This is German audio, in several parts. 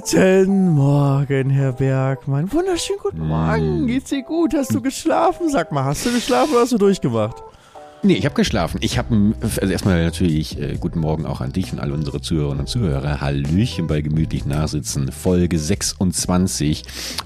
Guten Morgen, Herr Bergmann. Wunderschönen guten Morgen. Geht's dir gut? Hast du geschlafen? Sag mal, hast du geschlafen oder hast du durchgemacht? Nee, ich habe geschlafen. Ich habe, also erstmal natürlich äh, guten Morgen auch an dich und alle unsere Zuhörerinnen und Zuhörer. Hallöchen bei Gemütlich Nachsitzen, Folge 26.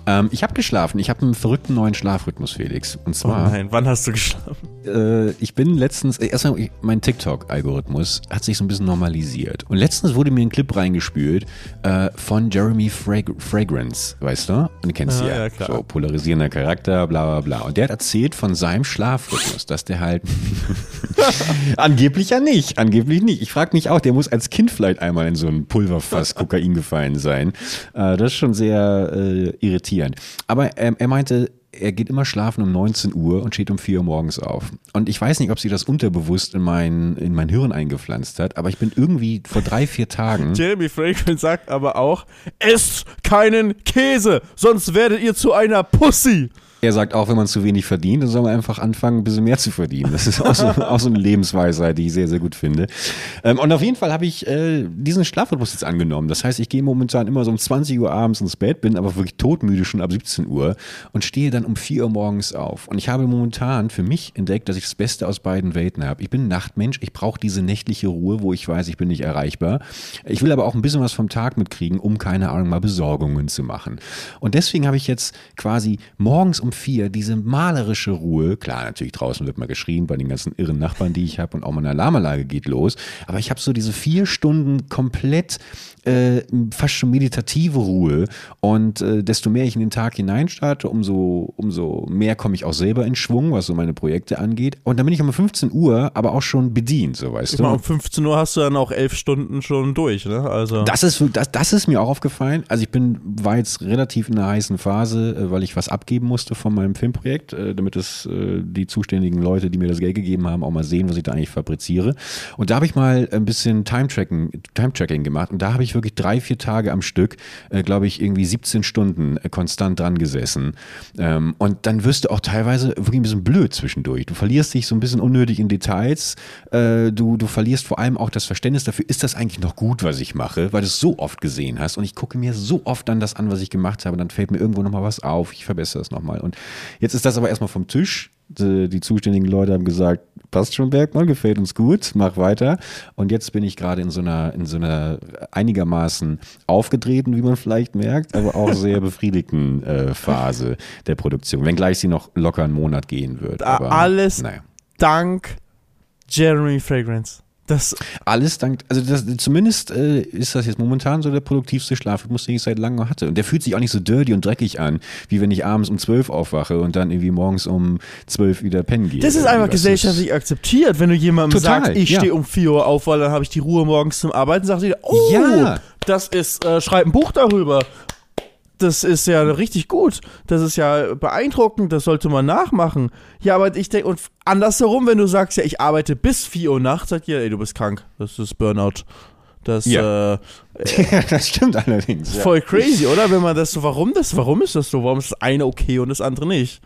Ähm, ich habe geschlafen. Ich habe einen verrückten neuen Schlafrhythmus, Felix. Und zwar. Oh nein, wann hast du geschlafen? Äh, ich bin letztens, äh, erstmal, mein TikTok-Algorithmus hat sich so ein bisschen normalisiert. Und letztens wurde mir ein Clip reingespült äh, von Jeremy Frag Fragrance, weißt du? Und du kennst Ah, ja, ja, klar. so polarisierender Charakter, bla bla bla. Und der hat erzählt von seinem Schlafrhythmus, dass der halt Angeblich ja nicht. Angeblich nicht. Ich frage mich auch, der muss als Kind vielleicht einmal in so ein Pulverfass Kokain gefallen sein. Äh, das ist schon sehr äh, irritierend. Aber ähm, er meinte, er geht immer schlafen um 19 Uhr und steht um 4 Uhr morgens auf. Und ich weiß nicht, ob sie das unterbewusst in mein, in mein Hirn eingepflanzt hat, aber ich bin irgendwie vor drei, vier Tagen. Jeremy Franklin sagt aber auch, esst keinen Käse, sonst werdet ihr zu einer Pussy. Er sagt auch, wenn man zu wenig verdient, dann soll man einfach anfangen, ein bisschen mehr zu verdienen. Das ist auch so, auch so eine Lebensweisheit, die ich sehr, sehr gut finde. Ähm, und auf jeden Fall habe ich äh, diesen Schlafrhythmus jetzt angenommen. Das heißt, ich gehe momentan immer so um 20 Uhr abends ins Bett, bin aber wirklich todmüde schon ab 17 Uhr und stehe dann um 4 Uhr morgens auf. Und ich habe momentan für mich entdeckt, dass ich das Beste aus beiden Welten habe. Ich bin ein Nachtmensch, ich brauche diese nächtliche Ruhe, wo ich weiß, ich bin nicht erreichbar. Ich will aber auch ein bisschen was vom Tag mitkriegen, um keine Ahnung mal Besorgungen zu machen. Und deswegen habe ich jetzt quasi morgens um vier diese malerische Ruhe. Klar, natürlich draußen wird mal geschrien bei den ganzen irren Nachbarn, die ich habe und auch meine Alarmanlage geht los. Aber ich habe so diese vier Stunden komplett äh, fast schon meditative Ruhe. Und äh, desto mehr ich in den Tag hineinstarte, umso, umso mehr komme ich auch selber in Schwung, was so meine Projekte angeht. Und dann bin ich um 15 Uhr aber auch schon bedient, so weißt Ich du. meine, um 15 Uhr hast du dann auch elf Stunden schon durch, ne? Also. Das ist, das, das ist mir auch aufgefallen. Also ich bin, war jetzt relativ in einer heißen Phase, äh, weil ich was abgeben musste von meinem Filmprojekt, äh, damit es äh, die zuständigen Leute, die mir das Geld gegeben haben, auch mal sehen, was ich da eigentlich fabriziere. Und da habe ich mal ein bisschen Time-Tracking Time -Tracking gemacht und da habe ich wirklich drei, vier Tage am Stück, äh, glaube ich, irgendwie 17 Stunden konstant dran gesessen. Ähm, und dann wirst du auch teilweise wirklich ein bisschen blöd zwischendurch. Du verlierst dich so ein bisschen unnötig in Details. Du, du verlierst vor allem auch das Verständnis dafür, ist das eigentlich noch gut, was ich mache, weil du es so oft gesehen hast. Und ich gucke mir so oft dann das an, was ich gemacht habe. Und dann fällt mir irgendwo nochmal was auf. Ich verbessere es nochmal. Und jetzt ist das aber erstmal vom Tisch. Die, die zuständigen Leute haben gesagt, passt schon, Bergmann, gefällt uns gut, mach weiter. Und jetzt bin ich gerade in so einer, in so einer einigermaßen aufgedrehten, wie man vielleicht merkt, aber auch sehr befriedigten äh, Phase der Produktion. Wenngleich sie noch locker einen Monat gehen wird. Da Aber, alles naja. dank Jeremy Fragrance. Das, Alles dank, also das, zumindest äh, ist das jetzt momentan so der produktivste Schlafrhythmus, den ich seit langem hatte. Und der fühlt sich auch nicht so dirty und dreckig an, wie wenn ich abends um 12 aufwache und dann irgendwie morgens um 12 wieder pennen gehe. das ist einfach gesellschaftlich akzeptiert, wenn du jemandem Total, sagst, ich ja. stehe um 4 Uhr auf, weil dann habe ich die Ruhe morgens zum Arbeiten, sagt jeder, oh, Ja. das ist, äh, schreib ein Buch darüber. Das ist ja richtig gut. Das ist ja beeindruckend, das sollte man nachmachen. Ja, aber ich denke, und andersherum, wenn du sagst, ja, ich arbeite bis 4 Uhr nachts, sagt jeder, ey, du bist krank. Das ist Burnout. Das Ja. äh, ja, das stimmt allerdings. ist Ja. voll crazy, oder? Wenn man das so, warum das, warum ist das so? Warum ist das eine okay und das andere nicht?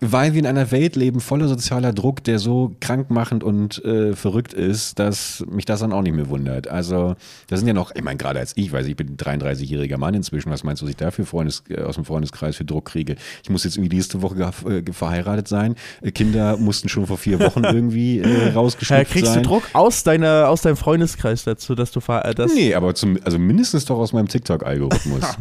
Weil wir in einer Welt leben voller sozialer Druck, der so krankmachend und äh, verrückt ist, dass mich das dann auch nicht mehr wundert. Also, das sind ja noch, ich meine, gerade als ich, weiß ich bin ein 33-jähriger Mann inzwischen, was meinst du, was ich da für Freundes, äh, aus dem Freundeskreis für Druck kriege? Ich muss jetzt irgendwie nächste Woche ge- äh, verheiratet sein. Äh, Kinder mussten schon vor vier Wochen irgendwie äh, Äh, rausgeschickt kriegst sein. du Druck aus, deiner, aus deinem Freundeskreis dazu, dass du ver- das, Nee, aber zum, also mindestens doch aus meinem TikTok-Algorithmus.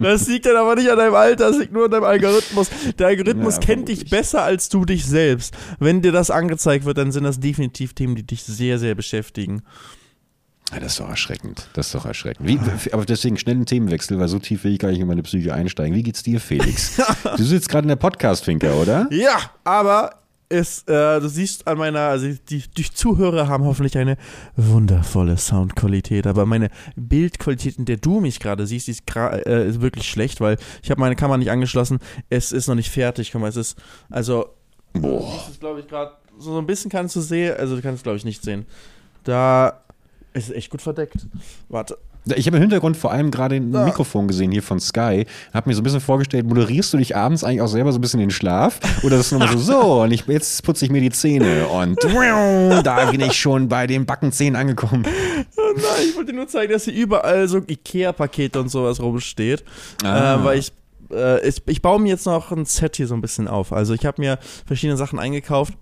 das liegt dann aber nicht an deinem Alter, das liegt nur an deinem Algorithmus. Der Algorithmus Ja, kennt dich besser als du dich selbst. Wenn dir das angezeigt wird, dann sind das definitiv Themen, die dich sehr, sehr beschäftigen. Ja, das ist doch erschreckend. Das ist doch erschreckend. Wie, aber deswegen schnell einen Themenwechsel, weil so tief will ich gar nicht in meine Psyche einsteigen. Wie geht's dir, Felix? du sitzt gerade in der Podcast-Finker, oder? Ja, aber es, äh, du siehst an meiner, also die, die Zuhörer haben hoffentlich eine wundervolle Soundqualität, aber meine Bildqualität, in der du mich gerade siehst, ist, äh, ist wirklich schlecht, weil ich habe meine Kamera nicht angeschlossen. Es ist noch nicht fertig. Guck mal, es ist, also, Boah. das ist, glaube ich, gerade so ein bisschen kannst du sehen, also du kannst es, glaube ich, nicht sehen. Da ist es echt gut verdeckt. Warte. Ich habe im Hintergrund vor allem gerade ein Ja. Mikrofon gesehen hier von Sky. Habe mir so ein bisschen vorgestellt, moderierst du dich abends eigentlich auch selber so ein bisschen in den Schlaf? Oder ist es nur so, so, und ich, jetzt putze ich mir die Zähne und da bin ich schon bei den Backenzähnen angekommen. Oh nein, ich wollte nur zeigen, dass hier überall so Ikea-Pakete und sowas rumsteht. Ah. Äh, weil ich, äh, ich, ich baue mir jetzt noch ein Set hier so ein bisschen auf. Also ich habe mir verschiedene Sachen eingekauft.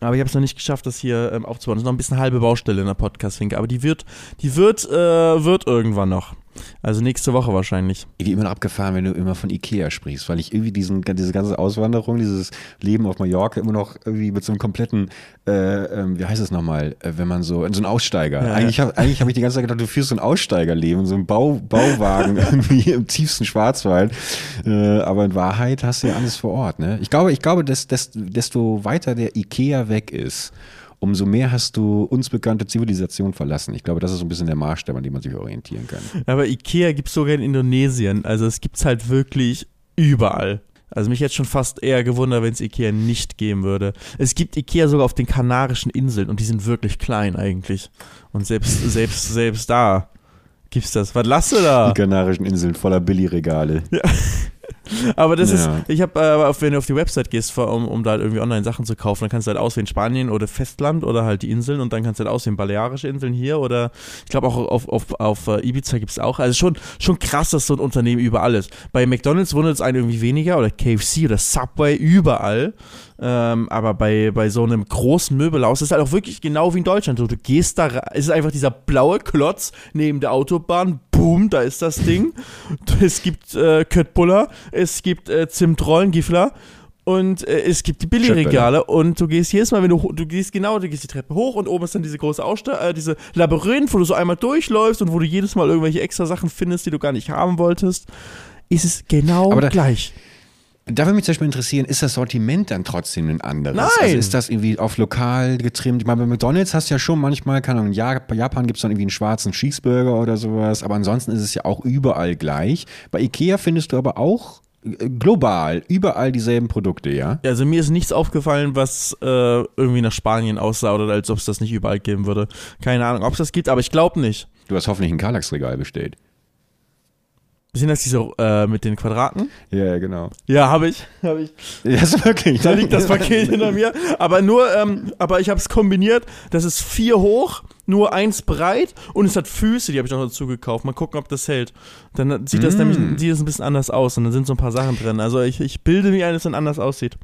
Aber ich habe es noch nicht geschafft, das hier ähm, aufzubauen. Das ist noch ein bisschen halbe Baustelle in der Podcast-Finke. Aber die wird, die wird, äh, wird irgendwann noch. Also nächste Woche wahrscheinlich. Wie immer noch abgefahren, wenn du immer von Ikea sprichst, weil ich irgendwie diesen, diese ganze Auswanderung, dieses Leben auf Mallorca immer noch irgendwie mit so einem kompletten, äh, ähm, wie heißt es nochmal, äh, wenn man so, in so einen Aussteiger. Ja, eigentlich habe eigentlich hab ich die ganze Zeit gedacht, du führst so ein Aussteigerleben, so ein Bau, Bauwagen irgendwie im tiefsten Schwarzwald. Äh, aber in Wahrheit hast du ja alles vor Ort. Ne? Ich glaube, ich glaube, dass, dass, desto weiter der Ikea weg ist, umso mehr hast du uns bekannte Zivilisation verlassen. Ich glaube, das ist so ein bisschen der Maßstab, an dem man sich orientieren kann. Aber Ikea gibt es sogar in Indonesien. Also es gibt es halt wirklich überall. Also mich hätte schon fast eher gewundert, wenn es Ikea nicht geben würde. Es gibt Ikea sogar auf den Kanarischen Inseln und die sind wirklich klein eigentlich. Und selbst, selbst, selbst da gibt's das. Was lasst du da? Die Kanarischen Inseln voller Billigregale. Aber das Ja. ist, ich habe, äh, wenn du auf die Website gehst, um, um da halt irgendwie online Sachen zu kaufen, dann kannst du halt auswählen Spanien oder Festland oder halt die Inseln und dann kannst du halt auswählen Balearische Inseln hier oder ich glaube auch auf, auf, auf äh, Ibiza gibt es auch. Also schon, schon krass, dass so ein Unternehmen überall ist. Bei McDonalds wundert es einen irgendwie weniger oder KFC oder Subway überall. Ähm, aber bei, bei so einem großen Möbelhaus ist es halt auch wirklich genau wie in Deutschland. So, du gehst da, es ist einfach dieser blaue Klotz neben der Autobahn. Boom, da ist das Ding. Es gibt äh, Köttbullar, es gibt äh, Zimtrollen, Gifler und äh, es gibt die Billigregale und du gehst jedes Mal, wenn du du gehst genau, du gehst die Treppe hoch und oben ist dann diese große Ausste äh, diese Labyrinth, wo du so einmal durchläufst und wo du jedes Mal irgendwelche extra Sachen findest, die du gar nicht haben wolltest. Ist es genau da- gleich. Da würde mich zum Beispiel interessieren, ist das Sortiment dann trotzdem ein anderes? Nein. Also ist das irgendwie auf lokal getrimmt? Ich meine, bei McDonalds hast du ja schon manchmal, keine Ahnung, in Japan gibt es dann irgendwie einen schwarzen Cheeseburger oder sowas, aber ansonsten ist es ja auch überall gleich. Bei Ikea findest du aber auch äh, global überall dieselben Produkte, ja? Also mir ist nichts aufgefallen, was äh, irgendwie nach Spanien aussah oder als ob es das nicht überall geben würde. Keine Ahnung, ob es das gibt, aber ich glaube nicht. Du hast hoffentlich ein Kallax-Regal bestellt. Sind das diese äh, mit den Quadraten? Ja, ja, genau. Ja, habe ich. Habe ich. Das ist wirklich. Da liegt das Paket hinter mir. Aber nur, ähm, aber ich habe es kombiniert. Das ist vier hoch, nur eins breit und es hat Füße, die habe ich noch dazu gekauft. Mal gucken, ob das hält. Dann sieht das Mm. nämlich sieht das ein bisschen anders aus und dann sind so ein paar Sachen drin. Also ich, ich bilde mir ein, dass es dann anders aussieht.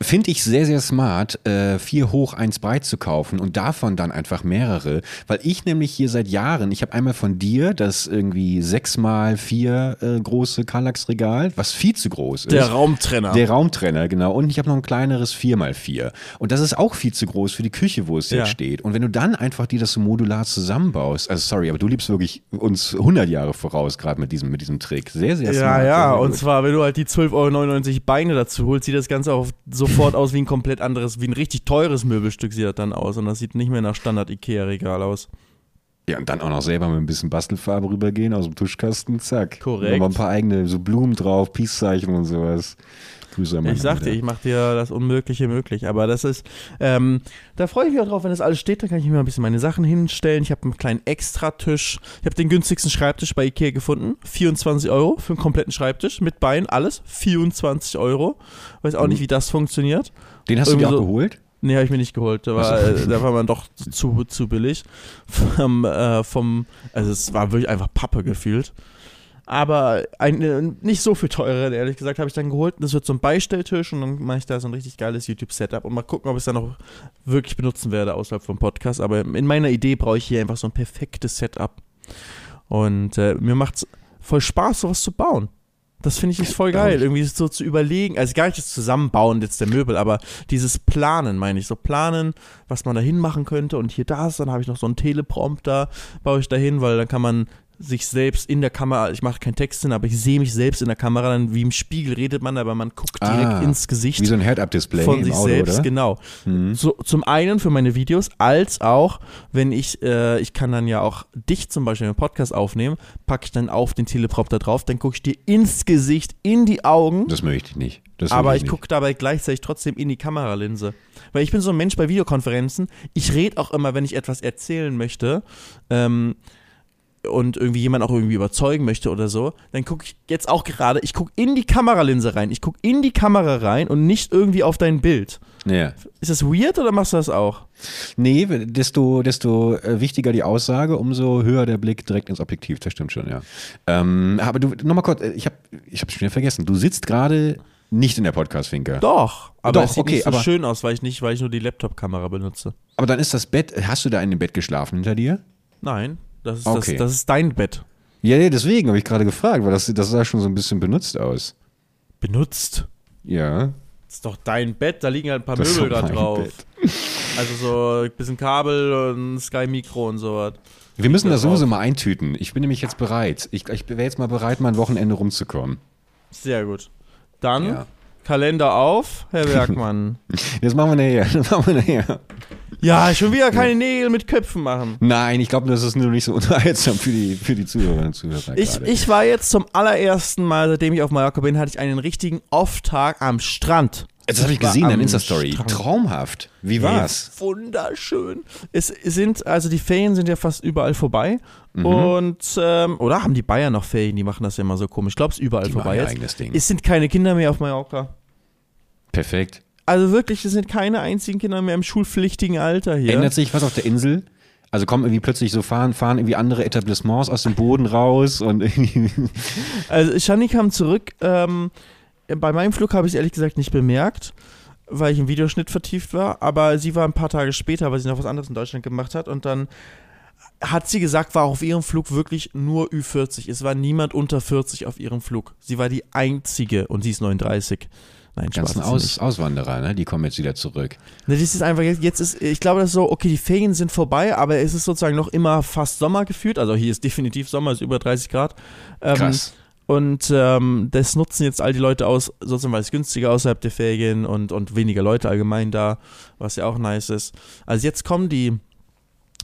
Finde ich sehr, sehr smart, äh, vier hoch, eins breit zu kaufen und davon dann einfach mehrere, weil ich nämlich hier seit Jahren, ich habe einmal von dir das irgendwie sechs mal vier äh, große Kallax-Regal, was viel zu groß ist. Der Raumtrenner. Der Raumtrenner, genau. Und ich habe noch ein kleineres 4x4. Und das ist auch viel zu groß für die Küche, wo es Ja. jetzt steht. Und wenn du dann einfach dir das so modular zusammenbaust, also sorry, aber du liebst wirklich uns 100 Jahre voraus, gerade mit diesem, mit diesem Trick. Sehr, sehr ja, smart. ja, sehr und gut. zwar, wenn du halt die 12,99 Euro Beine dazu holst, sieht das Ganze auch sofort aus wie ein komplett anderes, wie ein richtig teures Möbelstück sieht das dann aus. Und das sieht nicht mehr nach Standard-Ikea-Regal aus. Ja, und dann auch noch selber mit ein bisschen Bastelfarbe rübergehen aus dem Tuschkasten, zack. Korrekt. Nochmal ein paar eigene, so Blumen drauf, Peace-Zeichen und sowas. Grüße an Ich sag dir, Bruder. ich mach dir das Unmögliche möglich. Aber das ist, ähm, da freue ich mich auch drauf, wenn das alles steht, dann kann ich mir ein bisschen meine Sachen hinstellen. Ich habe einen kleinen Extratisch. Ich habe den günstigsten Schreibtisch bei Ikea gefunden. 24 Euro für einen kompletten Schreibtisch mit Bein, alles. 24 Euro. Weiß auch nicht, wie das funktioniert. Den hast du dir irgendwie auch so- geholt? Nee, habe ich mir nicht geholt. Da war, äh, da war man doch zu, zu billig. Vom, äh, vom, also es war wirklich einfach Pappe gefühlt. Aber ein, äh, nicht so viel teureren, ehrlich gesagt, habe ich dann geholt. Das wird so ein Beistelltisch und dann mache ich da so ein richtig geiles YouTube-Setup und mal gucken, ob ich es dann noch wirklich benutzen werde außerhalb vom Podcast. Aber in meiner Idee brauche ich hier einfach so ein perfektes Setup. Und äh, mir macht es voll Spaß, sowas zu bauen. Das finde ich ist voll geil, irgendwie so zu überlegen, also gar nicht das Zusammenbauen jetzt der Möbel, aber dieses Planen, meine ich, so planen, was man da hinmachen könnte und hier das, dann habe ich noch so einen Teleprompter, baue ich da hin, weil dann kann man sich selbst in der Kamera, ich mache keinen Text hin, aber ich sehe mich selbst in der Kamera, dann wie im Spiegel redet man, aber man guckt direkt Ah, ins Gesicht Wie so ein Head-Up-Display von sich Auto, selbst, oder? genau. Mhm. So, zum einen für meine Videos, als auch, wenn ich, äh, ich kann dann ja auch dich zum Beispiel im Podcast aufnehmen, packe ich dann auf den Teleprompter drauf, dann gucke ich dir ins Gesicht, in die Augen, Das möchte ich nicht. Das aber ich nicht. gucke dabei gleichzeitig trotzdem in die Kameralinse. Weil ich bin so ein Mensch bei Videokonferenzen, ich rede auch immer, wenn ich etwas erzählen möchte, ähm, und irgendwie jemand auch irgendwie überzeugen möchte oder so, dann gucke ich jetzt auch gerade, ich gucke in die Kameralinse rein, ich gucke in die Kamera rein und nicht irgendwie auf dein Bild. Ja. Ist das weird oder machst du das auch? Nee, desto, desto äh, wichtiger die Aussage, umso höher der Blick direkt ins Objektiv. Das stimmt schon, ja. Ähm, aber du, nochmal kurz, äh, ich habe ich hab schon wieder vergessen. Du sitzt gerade nicht in der Podcast-Finke. Doch, aber Doch, es sieht okay, nicht so aber- schön aus, weil ich nicht, weil ich nur die Laptop-Kamera benutze. Aber dann ist das Bett, hast du da in dem Bett geschlafen hinter dir? Nein, das ist, Okay. das, das ist dein Bett. Ja, nee, deswegen habe ich gerade gefragt, weil das, das sah schon so ein bisschen benutzt aus. Benutzt. Ja. Das ist doch dein Bett, da liegen halt ein paar Das Möbel mein drauf. Bett. Also so ein bisschen Kabel und Sky Mikro und sowas. Wir müssen das sowieso mal eintüten. Ich bin nämlich jetzt bereit. Ich, ich wäre jetzt mal bereit, mal ein Wochenende rumzukommen. Sehr gut. Dann Ja. Kalender auf, Herr Bergmann. Das machen wir nachher. Das machen wir nachher. Ja, schon wieder keine Nägel mit Köpfen machen. Nein, ich glaube, das ist nur nicht so unterhaltsam für die, für die Zuhörerinnen und Zuhörer. Ich, gerade. ich war jetzt zum allerersten Mal, seitdem ich auf Mallorca bin, hatte ich einen richtigen Off-Tag am Strand. das habe ich gesehen, deine Insta-Story. Traumhaft. Wie war's? Ey, wunderschön. Es sind, also die Ferien sind ja fast überall vorbei. Mhm. Und, ähm, oder haben die Bayern noch Ferien? Die machen das ja immer so komisch. Ich glaube, es ist überall Die vorbei machen jetzt. eigenes Ding. Es sind keine Kinder mehr auf Mallorca. Perfekt. Also wirklich, es sind keine einzigen Kinder mehr im schulpflichtigen Alter hier. Ändert sich was auf der Insel? Also kommen irgendwie plötzlich so fahren, fahren irgendwie andere Etablissements aus dem Boden raus und irgendwie. Also Shani kam zurück. Ähm, bei meinem Flug habe ich es ehrlich gesagt nicht bemerkt, weil ich im Videoschnitt vertieft war. Aber sie war ein paar Tage später, weil sie noch was anderes in Deutschland gemacht hat. Und dann hat sie gesagt, war auf ihrem Flug wirklich nur Ü40. Es war niemand unter 40 auf ihrem Flug. Sie war die einzige und sie ist 39. Nein, Spaß. ganzen Aus. Auswanderer, ne? Die kommen jetzt wieder zurück. Ne, das ist einfach, jetzt, ist, ich glaube, das ist so, okay, die Ferien sind vorbei, aber es ist sozusagen noch immer fast Sommer gefühlt. Also hier ist definitiv Sommer, es ist über 30 Grad. Ähm, Krass. Und ähm, das nutzen jetzt all die Leute aus, sozusagen, weil es günstiger außerhalb der Ferien und, und weniger Leute allgemein da, was ja auch nice ist. Also jetzt kommen die,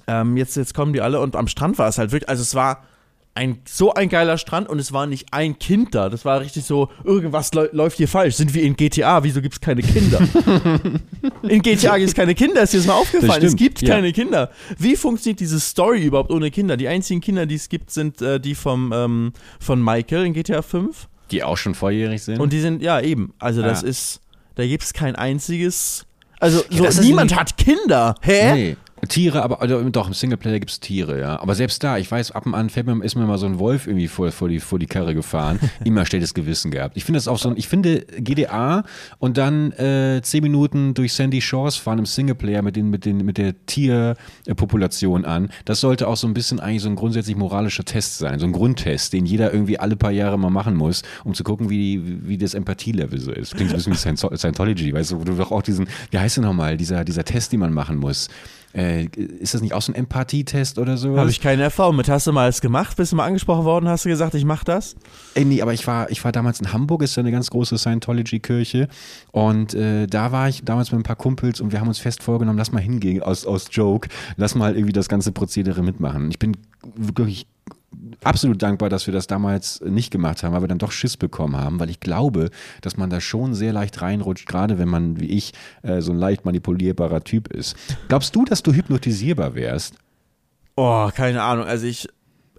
ähm, jetzt, jetzt kommen die alle und am Strand war es halt wirklich, also es war ein, so ein geiler Strand und es war nicht ein Kind da. Das war richtig so, irgendwas läu- läuft hier falsch. Sind wir in GTA? Wieso gibt es keine Kinder? in GTA gibt es keine Kinder, ist dir das mal aufgefallen? Es stimmt, gibt ja. keine Kinder. Wie funktioniert diese Story überhaupt ohne Kinder? Die einzigen Kinder, die es gibt, sind äh, die vom, ähm, von Michael in GTA 5. Die auch schon volljährig sind. Und die sind, ja, eben. Also, das Ja. ist, da gibt es kein einziges. Also, so, das niemand hat Kinder. Hä? Nee. Tiere, aber also, doch, im Singleplayer gibt es Tiere, ja. Aber selbst da, ich weiß, ab und an fällt mir, ist mir mal so ein Wolf irgendwie vor, vor, die, vor die Karre gefahren. Immer schlechtes Gewissen gehabt. Ich finde das auch so ein, ich finde GDA und dann äh, zehn Minuten durch Sandy Shores fahren im Singleplayer mit, den, mit, den, mit der Tierpopulation an. Das sollte auch so ein bisschen eigentlich so ein grundsätzlich moralischer Test sein. So ein Grundtest, den jeder irgendwie alle paar Jahre mal machen muss, um zu gucken, wie, wie das Empathielevel so ist. Klingt so ein bisschen wie Sciento- Scientology, weißt du, wo du doch auch diesen, wie heißt der nochmal, dieser, dieser Test, den man machen muss. Äh, ist das nicht auch so ein Empathietest oder so? Habe ich keine Erfahrung mit. Hast du mal es gemacht? Bist du mal angesprochen worden? Hast du gesagt, ich mach das? Äh, nee, aber ich war, ich war damals in Hamburg, ist ja eine ganz große Scientology-Kirche. Und äh, da war ich damals mit ein paar Kumpels und wir haben uns fest vorgenommen, lass mal hingehen aus, aus Joke, lass mal irgendwie das ganze Prozedere mitmachen. Ich bin wirklich absolut dankbar, dass wir das damals nicht gemacht haben, weil wir dann doch Schiss bekommen haben, weil ich glaube, dass man da schon sehr leicht reinrutscht, gerade wenn man, wie ich, äh, so ein leicht manipulierbarer Typ ist. Glaubst du, dass du hypnotisierbar wärst? Oh, keine Ahnung. Also ich,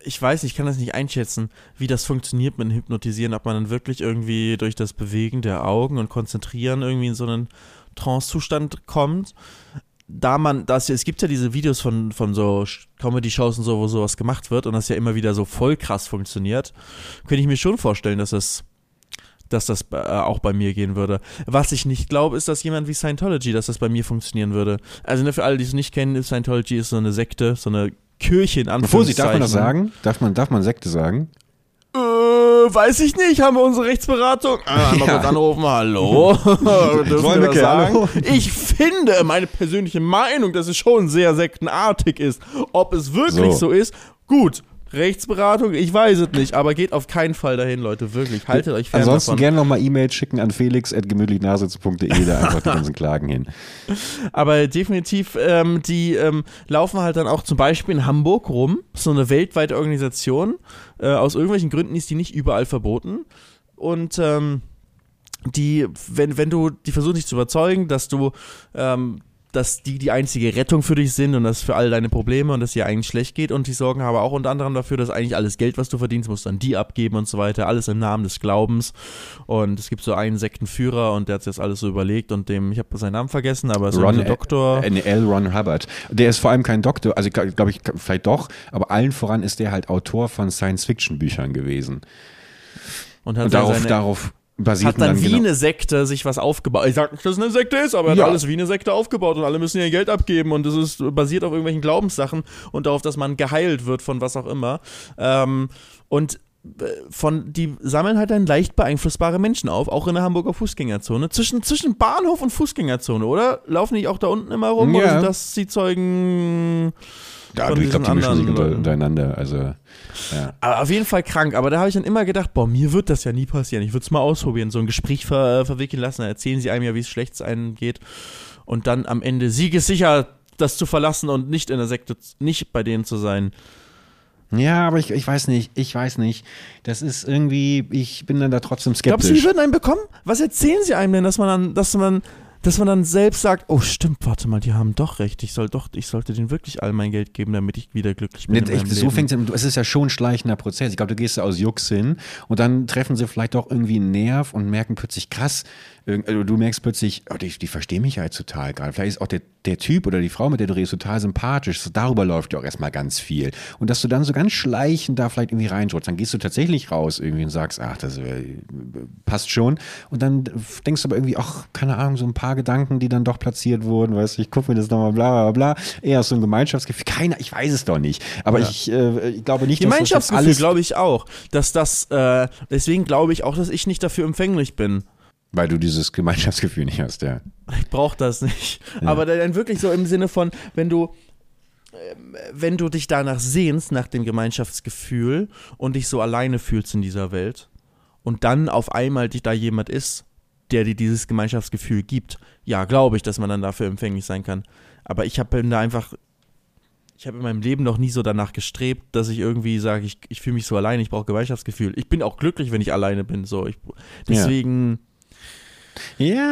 ich weiß, ich kann das nicht einschätzen, wie das funktioniert mit dem Hypnotisieren, ob man dann wirklich irgendwie durch das Bewegen der Augen und Konzentrieren irgendwie in so einen Trance-Zustand kommt. Da man, das, es gibt ja diese Videos von, von so Comedy-Shows und so, wo sowas gemacht wird und das ja immer wieder so voll krass funktioniert, könnte ich mir schon vorstellen, dass das dass das äh, auch bei mir gehen würde. Was ich nicht glaube, ist, dass jemand wie Scientology, dass das bei mir funktionieren würde. Also ne, für alle, die es nicht kennen, Scientology ist so eine Sekte, so eine Kirche in Vorsicht, darf man das Anführungszeichen. sagen? Darf man, darf man Sekte sagen? Äh, weiß ich nicht. Haben wir unsere Rechtsberatung? Ah, einmal Ja. kurz anrufen. Hallo. Wollen wir sagen? Ich finde, meine persönliche Meinung, dass es schon sehr sektenartig ist. Ob es wirklich so, So. ist, gut. Rechtsberatung, ich weiß es nicht, aber geht auf keinen Fall dahin, Leute, wirklich. Haltet euch fern Ansonsten davon. gerne nochmal E-Mails schicken an felix.gemütlichnachsitzen.de, da einfach die ganzen Klagen hin. Aber definitiv, ähm, die ähm, laufen halt dann auch zum Beispiel in Hamburg rum. So eine weltweite Organisation. Äh, aus irgendwelchen Gründen ist die nicht überall verboten. Und ähm, die, wenn, wenn du, die versuchen dich zu überzeugen, dass du ähm, dass die die einzige Rettung für dich sind und das für all deine Probleme und dass dir eigentlich schlecht geht und die sorgen aber auch unter anderem dafür, dass eigentlich alles Geld, was du verdienst, musst du an die abgeben und so weiter, alles im Namen des Glaubens und es gibt so einen Sektenführer und der hat sich das alles so überlegt und dem, ich habe seinen Namen vergessen, aber es ist Ron, ein Doktor. Nee, L. Ron Hubbard. Der ist vor allem kein Doktor, also glaube ich, vielleicht doch, aber allen voran ist der halt Autor von Science-Fiction-Büchern gewesen. Und, hat Und darauf, darauf hat dann, wie genau. eine Sekte sich was aufgebaut. Ich sag nicht, dass es eine Sekte ist, aber er Ja. hat alles wie eine Sekte aufgebaut und alle müssen ihr Geld abgeben und es ist basiert auf irgendwelchen Glaubenssachen und darauf, dass man geheilt wird von was auch immer. Ähm, und äh, von, die sammeln halt dann leicht beeinflussbare Menschen auf, auch in der Hamburger Fußgängerzone. Zwischen, zwischen Bahnhof und Fußgängerzone, oder? Laufen die auch da unten immer rum? Oder Ja. sind das die Zeugen? Ja, von du, ich glaube, die mischen sich untereinander. Also, ja. Aber auf jeden Fall krank. Aber da habe ich dann immer gedacht, boah, mir wird das ja nie passieren. Ich würde es mal ausprobieren, so ein Gespräch ver, verwickeln lassen. Dann erzählen sie einem ja, wie es schlecht einem geht. Und dann am Ende siegessicher das zu verlassen und nicht in der Sekte, nicht bei denen zu sein. ja, aber ich, ich weiß nicht, ich weiß nicht. Das ist irgendwie, ich bin dann da trotzdem Glaubst du, die skeptisch. würden einen bekommen? Was erzählen sie einem denn, dass man dann, dass man, dass man dann selbst sagt, oh stimmt, warte mal, die haben doch recht. Ich soll doch, ich sollte denen wirklich all mein Geld geben, damit ich wieder glücklich bin. Nee, echt, so fängt es ist ja schon ein schleichender Prozess. Ich glaube, du gehst da aus Jux hin und dann treffen sie vielleicht doch irgendwie einen Nerv und merken plötzlich krass, also du merkst plötzlich, oh, die, die verstehen mich halt total gerade. Vielleicht ist auch der, der Typ oder die Frau, mit der du redest, total sympathisch. So, darüber läuft ja auch erstmal ganz viel. Und dass du dann so ganz schleichend da vielleicht irgendwie reinschrutzt, dann gehst du tatsächlich raus irgendwie und sagst, ach, das passt schon. Und dann denkst du aber irgendwie, ach, keine Ahnung, so ein paar Gedanken, die dann doch platziert wurden, weißt du, ich gucke mir das nochmal, bla, bla, bla. Eher so ein Gemeinschaftsgefühl. Keiner, ich weiß es doch nicht. Aber Ja. ich, äh, ich glaube nicht, dass das alles glaube ich auch, dass das, äh, deswegen glaube ich auch, dass ich nicht dafür empfänglich bin. Weil du dieses Gemeinschaftsgefühl nicht hast, ja. Ich brauche das nicht. Aber dann wirklich so im Sinne von, wenn du, ähm, wenn du dich danach sehnst, nach dem Gemeinschaftsgefühl und dich so alleine fühlst in dieser Welt und dann auf einmal dich da jemand ist, der dir dieses Gemeinschaftsgefühl gibt, ja, glaube ich, dass man dann dafür empfänglich sein kann. Aber ich habe da einfach, ich habe in meinem Leben noch nie so danach gestrebt, dass ich irgendwie sage, ich, ich fühle mich so alleine, ich brauche Gemeinschaftsgefühl. Ich bin auch glücklich, wenn ich alleine bin. So, ich, deswegen. Ja,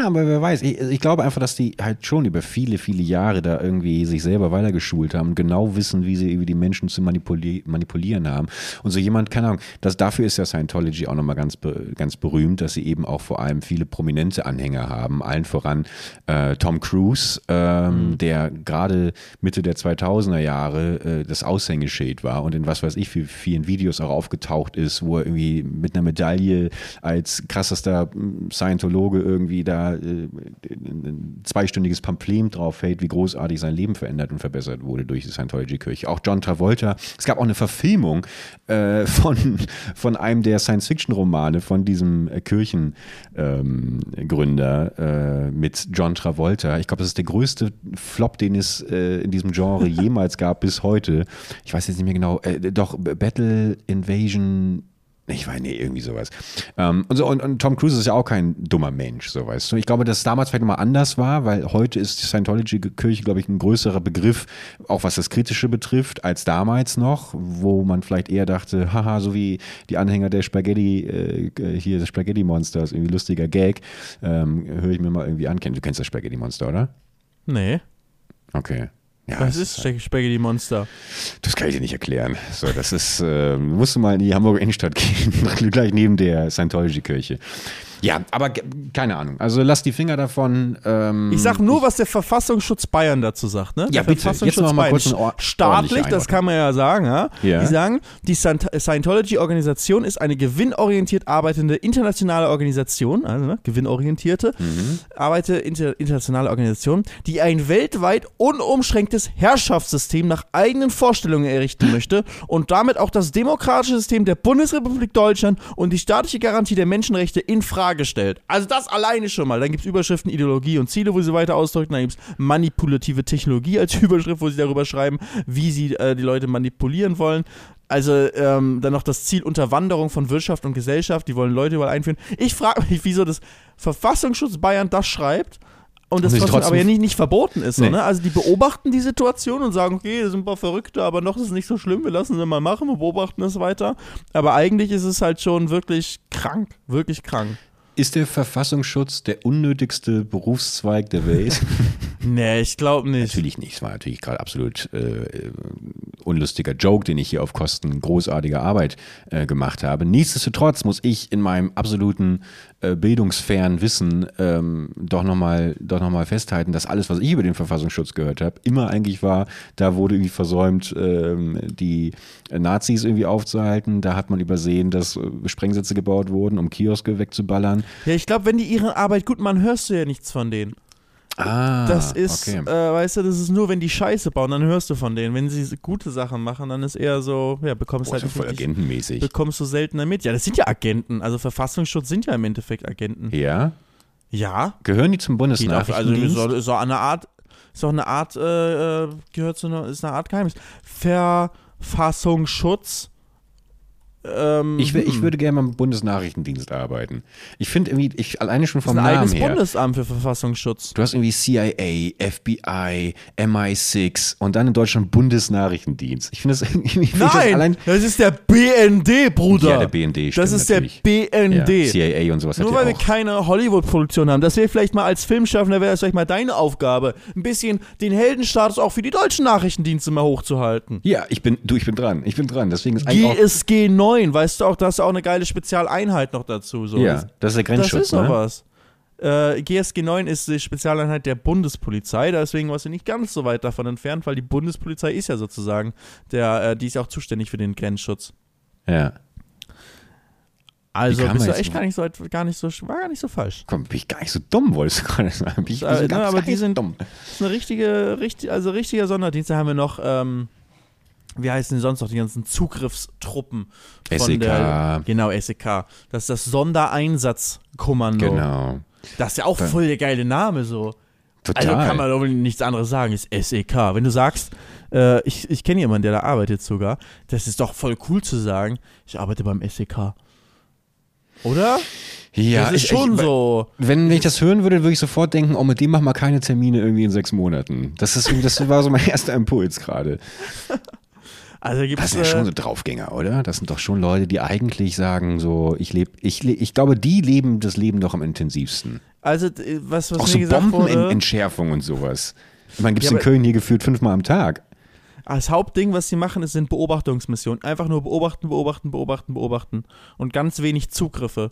aber wer weiß. Ich, ich glaube einfach, dass die halt schon über viele, viele Jahre da irgendwie sich selber weitergeschult haben und genau wissen, wie sie irgendwie die Menschen zu manipuli manipulieren haben. Und so jemand, keine Ahnung, das, dafür ist ja Scientology auch nochmal ganz, ganz berühmt, dass sie eben auch vor allem viele prominente Anhänger haben. Allen voran äh, Tom Cruise, ähm, der gerade Mitte der 2000er Jahre äh, das Aushängeschild war und in was weiß ich, wie vielen Videos auch aufgetaucht ist, wo er irgendwie mit einer Medaille als krassester mm, Scientologe irgendwie da äh, ein zweistündiges Pamphlet drauf hält, wie großartig sein Leben verändert und verbessert wurde durch die Scientology-Kirche. Auch John Travolta. Es gab auch eine Verfilmung äh, von, von einem der Science-Fiction-Romane von diesem äh, Kirchengründer äh, mit John Travolta. Ich glaube, das ist der größte Flop, den es äh, in diesem Genre jemals gab bis heute. Ich weiß jetzt nicht mehr genau. Äh, doch, Battle Invasion ich weiß nicht, irgendwie sowas. Ähm, und, so, und, und Tom Cruise ist ja auch kein dummer Mensch, so weißt du. Ich glaube, dass es damals vielleicht nochmal anders war, weil heute ist die Scientology-Kirche, glaube ich, ein größerer Begriff, auch was das Kritische betrifft, als damals noch, wo man vielleicht eher dachte, haha, so wie die Anhänger der Spaghetti, äh, hier des Spaghetti-Monsters, irgendwie lustiger Gag, ähm, höre ich mir mal irgendwie an. Du kennst das Spaghetti-Monster, oder? Nee. Okay. Ja, Was das ist Spaghetti Monster? Das kann ich dir nicht erklären. So, das ist, äh, musst du mal in die Hamburger Innenstadt gehen, gleich neben der Scientology-Kirche. Ja, aber keine Ahnung. Also lass die Finger davon. Ähm, Ich sag nur, was der Verfassungsschutz Bayern dazu sagt. Ne? Ja, der bitte. Jetzt noch mal kurz staatlich, das kann man ja sagen. Ja? Ja. Die sagen, die Scient- Scientology-Organisation ist eine gewinnorientiert arbeitende internationale Organisation, also ne, gewinnorientierte, Mhm. arbeite inter internationale Organisation, die ein weltweit unumschränktes Herrschaftssystem nach eigenen Vorstellungen errichten möchte und damit auch das demokratische System der Bundesrepublik Deutschland und die staatliche Garantie der Menschenrechte in Frage stellt. Also das alleine schon mal. Dann gibt es Überschriften, Ideologie und Ziele, wo sie weiter ausdrücken. Dann gibt es manipulative Technologie als Überschrift, wo sie darüber schreiben, wie sie äh, die Leute manipulieren wollen. Also ähm, dann noch das Ziel Unterwanderung von Wirtschaft und Gesellschaft. Die wollen Leute überall einführen. Ich frage mich, wieso das Verfassungsschutz Bayern das schreibt und das trotzdem, aber ja nicht, nicht verboten ist. Nee. ne? Also die beobachten die Situation und sagen, okay, das sind ein paar Verrückte, aber noch ist es nicht so schlimm, wir lassen sie mal machen, wir beobachten es weiter. Aber eigentlich ist es halt schon wirklich krank, wirklich krank. Ist der Verfassungsschutz der unnötigste Berufszweig der Welt? Nee, ich glaube nicht. Natürlich nicht. Es war natürlich gerade absolut äh, unlustiger Joke, den ich hier auf Kosten großartiger Arbeit äh, gemacht habe. Nichtsdestotrotz muss ich in meinem absoluten äh, bildungsfernen Wissen ähm, doch nochmal doch noch mal festhalten, dass alles, was ich über den Verfassungsschutz gehört habe, immer eigentlich war, da wurde irgendwie versäumt, ähm, die Nazis irgendwie aufzuhalten. Da hat man übersehen, dass äh, Sprengsätze gebaut wurden, um Kioske wegzuballern. Ja, ich glaube, wenn die ihre Arbeit gut machen, hörst du ja nichts von denen. Ah, Das ist, okay. äh, weißt du, das ist nur, wenn die Scheiße bauen, dann hörst du von denen. Wenn sie gute Sachen machen, dann ist eher so, ja, bekommst Boah, halt voll richtig- agentenmäßig. bekommst du seltener mit. Ja, das sind ja Agenten. Also Verfassungsschutz sind ja im Endeffekt Agenten. Ja? Ja. Gehören die zum also Bundesnachrichtendienst? auch, ist auch eine Art, ist auch eine Art, äh, äh, gehört zu einer, ist eine Art Geheimnis. Verfassungsschutz. Ähm, Ich, ich hm. würde gerne beim Bundesnachrichtendienst arbeiten. Ich finde irgendwie, ich alleine schon Das vom ist ein Namen her. Bundesamt für Verfassungsschutz. Du hast irgendwie CIA, FBI, MI6 und dann in Deutschland Bundesnachrichtendienst. Ich finde das irgendwie. find ich das Nein, allein, das ist der BND, Bruder. Ja, der BND, Das stimmt ist der natürlich. BND. ja, CIA und sowas Nur weil wir keine Hollywood-Produktion haben. Das wäre vielleicht mal als Filmschaffender, wäre das vielleicht mal deine Aufgabe, ein bisschen den Heldenstatus auch für die deutschen Nachrichtendienste mal hochzuhalten. Ja, ich bin, du, ich bin dran. Ich bin dran. Deswegen ist GSG 9, weißt du auch, da ist auch eine geile Spezialeinheit noch dazu. So. Ja, das ist der das Grenzschutz, ist doch ne? was. Äh, GSG 9 ist die Spezialeinheit der Bundespolizei, deswegen warst du nicht ganz so weit davon entfernt, weil die Bundespolizei ist ja sozusagen der, äh, die ist ja auch zuständig für den Grenzschutz. Ja. Also bist du echt gar nicht so, weit- gar nicht so, war gar nicht so falsch. Komm, bin ich gar nicht so dumm, wolltest du gerade sagen. Bin ich, Äh, bin ich ne, gar, aber gar die sind- dumm. Das ist eine richtige, richtig, also richtiger Sonderdienst. Da haben wir noch, ähm, wie heißen die sonst noch, die ganzen Zugriffstruppen von SEK. der, genau, SEK. Das ist das Sondereinsatzkommando. Genau. Das ist ja auch Dann- voll der geile Name so. Total. Also kann man doch nichts anderes sagen, ist SEK. Wenn du sagst, äh, ich, ich kenne jemanden, der da arbeitet sogar, das ist doch voll cool zu sagen, ich arbeite beim SEK. Oder? ja, das ist ich- schon ich, so. Wenn, wenn ich das hören würde, würde ich sofort denken, oh, mit dem machen wir keine Termine irgendwie in sechs Monaten. Das, ist, das war so mein erster Impuls gerade. Also gibt Das sind ja schon so Draufgänger, oder? Das sind doch schon Leute, die eigentlich sagen, so, ich lebe, ich, le ich glaube, die leben das Leben doch am intensivsten. also, d- was, was Auch mir so gesagt. Bombenentschärfung und sowas. Ich meine, gibt es Ja, in Köln hier geführt fünfmal am Tag. Das Hauptding, was sie machen, ist, sind Beobachtungsmissionen. Einfach nur beobachten, beobachten, beobachten, beobachten. Und ganz wenig Zugriffe.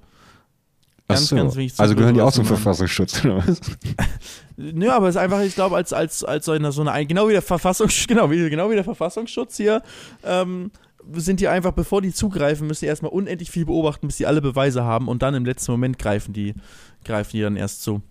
Ganz, so. ganz wenig also gehören die auch zum sie Verfassungsschutz, oder was? Nö, aber es ist einfach, ich glaube, als, als, als so eine, so eine, genau wie der Verfassungsschutz, genau wie, genau wie der Verfassungsschutz hier, ähm, sind die einfach, bevor die zugreifen, müssen die erstmal unendlich viel beobachten, bis die alle Beweise haben und dann im letzten Moment greifen die, greifen die dann erst zu.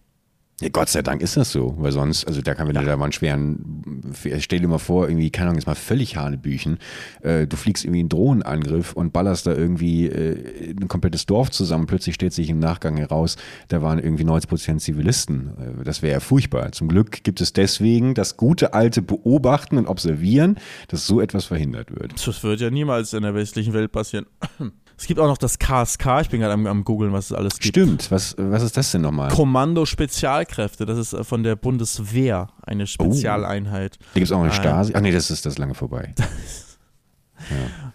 Ja, Gott sei Dank ist das so, weil sonst, also da kann, wenn du da mal einen schweren, stell dir mal vor, irgendwie, keine Ahnung, jetzt mal völlig Hanebüchen, äh, du fliegst irgendwie einen Drohnenangriff und ballerst da irgendwie äh, ein komplettes Dorf zusammen, plötzlich stellt sich im Nachgang heraus, da waren irgendwie 90 Prozent Zivilisten. Äh, das wäre ja furchtbar. Zum Glück gibt es deswegen das gute alte Beobachten und Observieren, dass so etwas verhindert wird. Das wird ja niemals in der westlichen Welt passieren. Es gibt auch noch das KSK, ich bin gerade am, am googeln, was es alles gibt. Stimmt, was, was ist das denn nochmal? Kommando Spezialkräfte, das ist äh, von der Bundeswehr eine Spezialeinheit. Da gibt es auch eine Ah, Stasi. Ach nee, das ist das lange vorbei.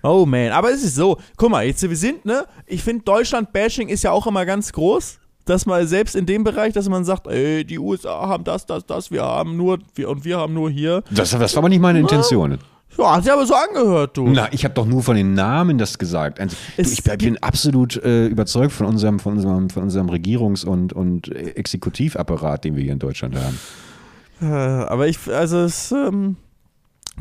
Oh man, aber es ist so, guck mal, jetzt wir sind, ne, ich finde Deutschland-Bashing ist ja auch immer ganz groß, dass man selbst in dem Bereich, dass man sagt, ey, die USA haben das, das, das, wir haben nur, wir, und wir haben nur hier. Das, das war aber nicht meine Intention. Ja, hat sich aber so angehört, du. Na, ich habe doch nur von den Namen das gesagt. Also, du, ich bin absolut äh, überzeugt von unserem, von unserem, von unserem Regierungs- und, und Exekutivapparat, den wir hier in Deutschland haben. Äh, aber ich, also es ähm,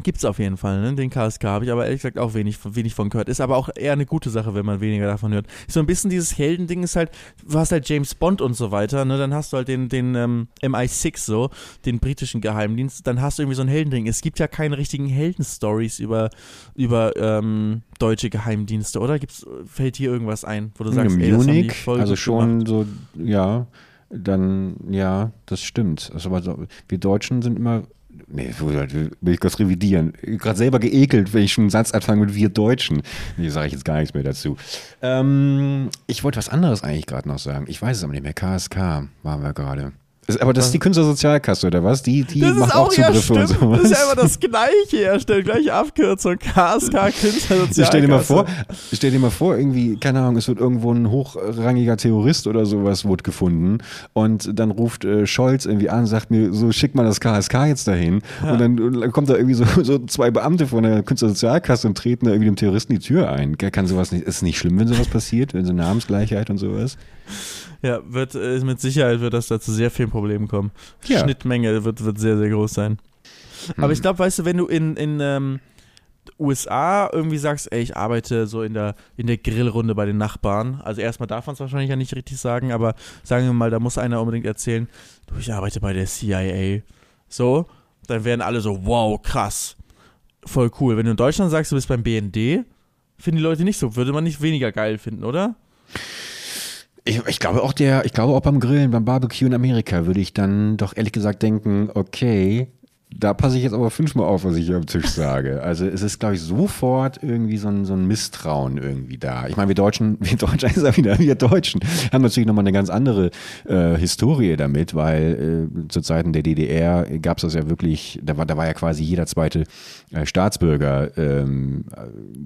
gibt's auf jeden Fall, ne? Den KSK habe ich aber ehrlich gesagt auch wenig, wenig von gehört. Ist aber auch eher eine gute Sache, wenn man weniger davon hört. So ein bisschen dieses Heldending ist halt, du hast halt James Bond und so weiter, ne? Dann hast du halt den, den ähm, MI6 so, den britischen Geheimdienst, dann hast du irgendwie so ein Heldending. Es gibt ja keine richtigen Heldenstories über, über ähm, deutsche Geheimdienste, oder? Gibt's, fällt hier irgendwas ein, wo du sagst, In ey, Munich, also schon gemacht? so, ja, dann, ja, das stimmt. Also, wir Deutschen sind immer, nee, will ich kurz revidieren. Gerade selber geekelt, wenn ich schon einen Satz anfange mit wir Deutschen. Nee, sage ich jetzt gar nichts mehr dazu. Ähm, ich wollte was anderes eigentlich gerade noch sagen. Ich weiß es aber nicht mehr. KSK waren wir gerade. Aber das ist die Künstlersozialkasse, oder was? Die, die Das ist macht auch auch ja Zugriffe und stimmt. sowas. Das ist ja immer das Gleiche. Er stellt gleiche Abkürzung. KSK Künstlersozialkasse. Stell dir mal vor, stell dir mal vor, irgendwie, keine Ahnung, es wird irgendwo ein hochrangiger Terrorist oder sowas wurde gefunden und dann ruft äh, Scholz irgendwie an, sagt mir, so schick mal das KSK jetzt dahin und dann äh, kommt da irgendwie so, so zwei Beamte von der Künstlersozialkasse und treten da irgendwie dem Terroristen die Tür ein. Kann sowas nicht, ist nicht schlimm, wenn sowas passiert, wenn so Namensgleichheit und sowas. Ja, wird, äh, mit Sicherheit wird das da zu sehr vielen Problemen kommen. Ja. Schnittmenge wird, wird sehr, sehr groß sein. Aber ich glaube, weißt du, wenn du in, in ähm, USA irgendwie sagst, ey, ich arbeite so in der, in der Grillrunde bei den Nachbarn. Also erstmal darf man es wahrscheinlich ja nicht richtig sagen, aber sagen wir mal, da muss einer unbedingt erzählen, du, ich arbeite bei der CIA. So, dann werden alle so, wow, krass. Voll cool. Wenn du in Deutschland sagst, du bist beim BND, finden die Leute nicht so. Würde man nicht weniger geil finden, oder? Ich, ich glaube auch der, ich glaube auch beim Grillen, beim Barbecue in Amerika würde ich dann doch ehrlich gesagt denken, okay, da passe ich jetzt aber fünfmal auf, was ich hier am Tisch sage. Also es ist, glaube ich, sofort irgendwie so ein, so ein Misstrauen irgendwie da. Ich meine, wir Deutschen, wir Deutschen wieder, wir Deutschen haben natürlich nochmal eine ganz andere äh, Historie damit, weil äh, zu Zeiten der DDR gab es das ja wirklich, da war, da war ja quasi jeder zweite äh, Staatsbürger ähm,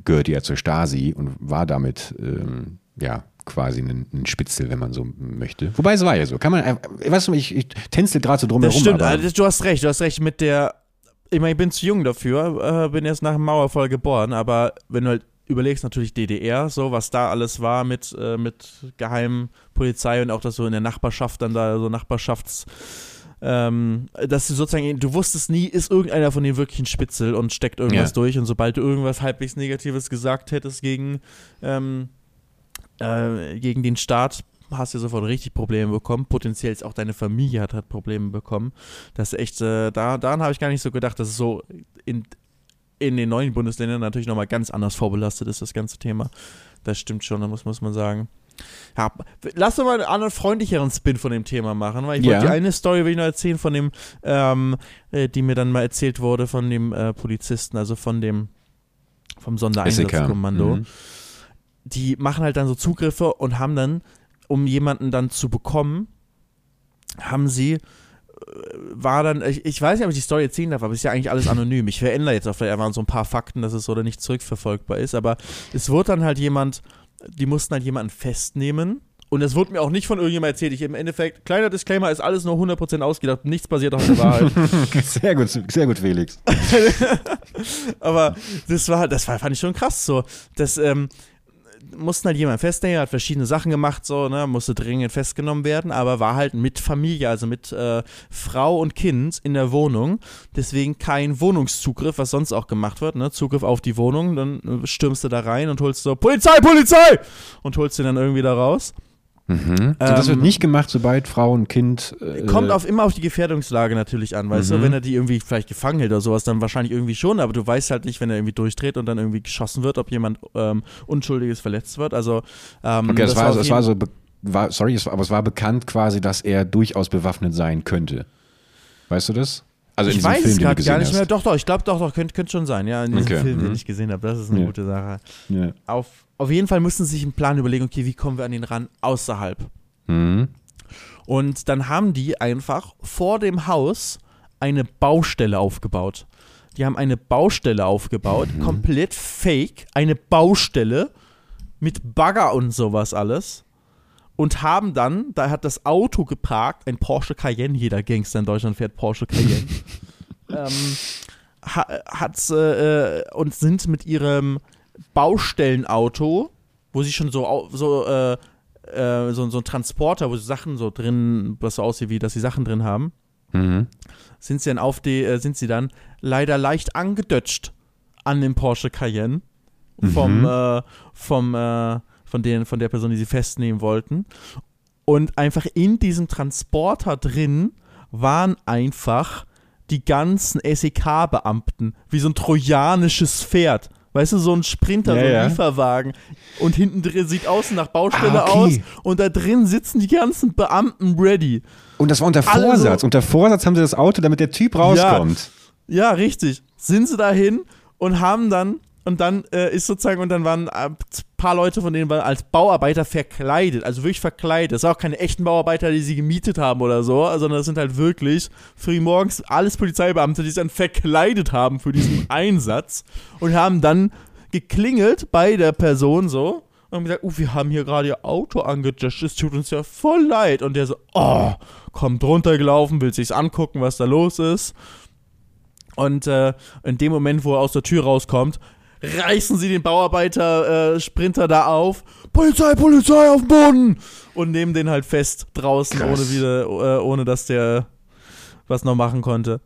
gehörte ja zur Stasi und war damit ähm, ja quasi ein, ein Spitzel, wenn man so möchte. Wobei es war ja so. Kann man, weißt du, ich, ich tänzel gerade so drum Das herum. stimmt, also du hast recht, du hast recht mit der. Ich meine, ich bin zu jung dafür, äh, bin erst nach dem Mauerfall geboren, aber wenn du halt überlegst, natürlich DDR, so was da alles war mit, äh, mit geheimen Polizei und auch das so in der Nachbarschaft dann da so Nachbarschafts. Ähm, dass du sozusagen, du wusstest nie, ist irgendeiner von denen wirklich ein Spitzel und steckt irgendwas Ja. durch und sobald du irgendwas halbwegs Negatives gesagt hättest gegen, ähm, äh, gegen den Staat, hast du sofort richtig Probleme bekommen. Potenziell ist auch deine Familie hat, hat Probleme bekommen. Das ist echt, äh, da, daran habe ich gar nicht so gedacht, dass es so in, in den neuen Bundesländern natürlich nochmal ganz anders vorbelastet ist, das ganze Thema. Das stimmt schon, da muss, muss man sagen. Ja, lass doch mal einen anderen freundlicheren Spin von dem Thema machen, weil ich Ja. wollte die eine Story will ich noch erzählen von dem, ähm, äh, die mir dann mal erzählt wurde von dem äh, Polizisten, also von dem vom Sondereinsatzkommando Mhm. Die machen halt dann so Zugriffe und haben dann, um jemanden dann zu bekommen, haben sie, äh, war dann, ich, ich weiß nicht, ob ich die Story erzählen darf, aber es ist ja eigentlich alles anonym. Ich verändere jetzt auch, vielleicht waren so ein paar Fakten, dass es oder nicht zurückverfolgbar ist, aber es wurde dann halt jemand, die mussten halt jemanden festnehmen. Und es wurde mir auch nicht von irgendjemandem erzählt. Ich im Endeffekt, kleiner Disclaimer, ist alles nur 100% ausgedacht. Nichts basiert auf der Wahrheit. Sehr gut, sehr gut, Felix. Aber das war, das war, fand ich schon krass so. Das, ähm, mussten halt jemand festnehmen, hat verschiedene Sachen gemacht, so, ne, musste dringend festgenommen werden, aber war halt mit Familie, also mit äh, Frau und Kind in der Wohnung. Deswegen kein Wohnungszugriff, was sonst auch gemacht wird, ne? Zugriff auf die Wohnung, dann äh, stürmst du da rein und holst so, Polizei, Polizei! Und holst den dann irgendwie da raus. Mhm. so, das wird Ähm, nicht gemacht, sobald Frau und Kind. Äh, Kommt auf immer auf die Gefährdungslage natürlich an, weißt Mhm. du, wenn er die irgendwie vielleicht gefangen hält oder sowas, dann wahrscheinlich irgendwie schon, aber du weißt halt nicht, wenn er irgendwie durchdreht und dann irgendwie geschossen wird, ob jemand ähm, Unschuldiges verletzt wird. Also ähm, Okay, das, war, auf das war so, war, sorry, aber es war bekannt quasi, dass er durchaus bewaffnet sein könnte. Weißt du das? Also in ich diesem weiß Film, es den gerade gar nicht mehr. hast. Doch, doch, ich glaube doch, doch, könnte könnte schon sein. Ja, in diesem Okay, Film, den mhm. ich gesehen habe, das ist eine Ja. gute Sache. Ja. Auf, auf jeden Fall mussten sie sich einen Plan überlegen, okay, wie kommen wir an den ran außerhalb. Mhm. Und dann haben die einfach vor dem Haus eine Baustelle aufgebaut. Die haben eine Baustelle aufgebaut, Mhm. komplett fake, eine Baustelle mit Bagger und sowas alles. Und haben dann, da hat das Auto geparkt, ein Porsche Cayenne, jeder Gangster in Deutschland fährt Porsche Cayenne. ähm, ha, hat's, äh, äh, und sind mit ihrem Baustellenauto, wo sie schon so, so äh, äh, so, so ein Transporter, wo sie Sachen so drin, was so aussieht, wie dass sie Sachen drin haben, Mhm. sind sie dann auf die, äh, sind sie dann leider leicht angedutscht an dem Porsche Cayenne vom, Mhm. äh, vom, äh, von, den, von der Person, die sie festnehmen wollten. Und einfach in diesem Transporter drin waren einfach die ganzen SEK-Beamten, wie so ein trojanisches Pferd. Weißt du, so ein Sprinter, Ja, so ein ja. Lieferwagen. Und hinten drin sieht außen nach Baustelle Ah, okay. aus. Und da drin sitzen die ganzen Beamten ready. Und das war unter Alle so- Vorsatz. Unter Vorsatz haben sie das Auto, damit der Typ rauskommt. Ja, richtig. Sind sie dahin und haben dann und dann äh, ist sozusagen, und dann waren ein paar Leute von denen waren als Bauarbeiter verkleidet, also wirklich verkleidet. Das sind auch keine echten Bauarbeiter, die sie gemietet haben oder so, sondern das sind halt wirklich früh morgens alles Polizeibeamte, die sich dann verkleidet haben für diesen Einsatz und haben dann geklingelt bei der Person so und haben gesagt, oh, wir haben hier gerade ihr Auto angejudged, es tut uns ja voll leid. Und der so, oh, kommt runtergelaufen, will sich's angucken, was da los ist. Und äh, in dem Moment, wo er aus der Tür rauskommt, reißen sie den Bauarbeiter-Sprinter äh, da auf. Polizei, Polizei auf den Boden! Und nehmen den halt fest draußen, ohne wieder, äh, ohne dass der was noch machen konnte.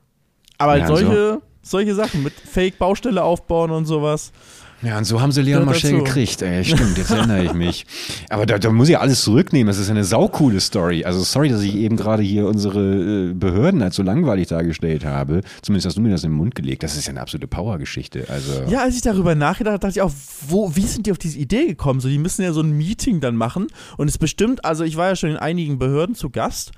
Aber halt Ja, solche, so. solche Sachen mit Fake-Baustelle aufbauen und sowas. Ja, und so haben sie Leon dazu. gekriegt, ey. Stimmt, jetzt erinnere ich mich. Aber da, da muss ich alles zurücknehmen. Das ist eine saukoole Story. Also sorry, dass ich eben gerade hier unsere äh, Behörden als so langweilig dargestellt habe. Zumindest hast du mir das in den Mund gelegt. Das ist ja eine absolute Powergeschichte. Also Ja, als ich darüber nachgedacht habe, dachte ich auch, wo, wie sind die auf diese Idee gekommen? So, die müssen ja so ein Meeting dann machen. Und es bestimmt, also ich war ja schon in einigen Behörden zu Gast.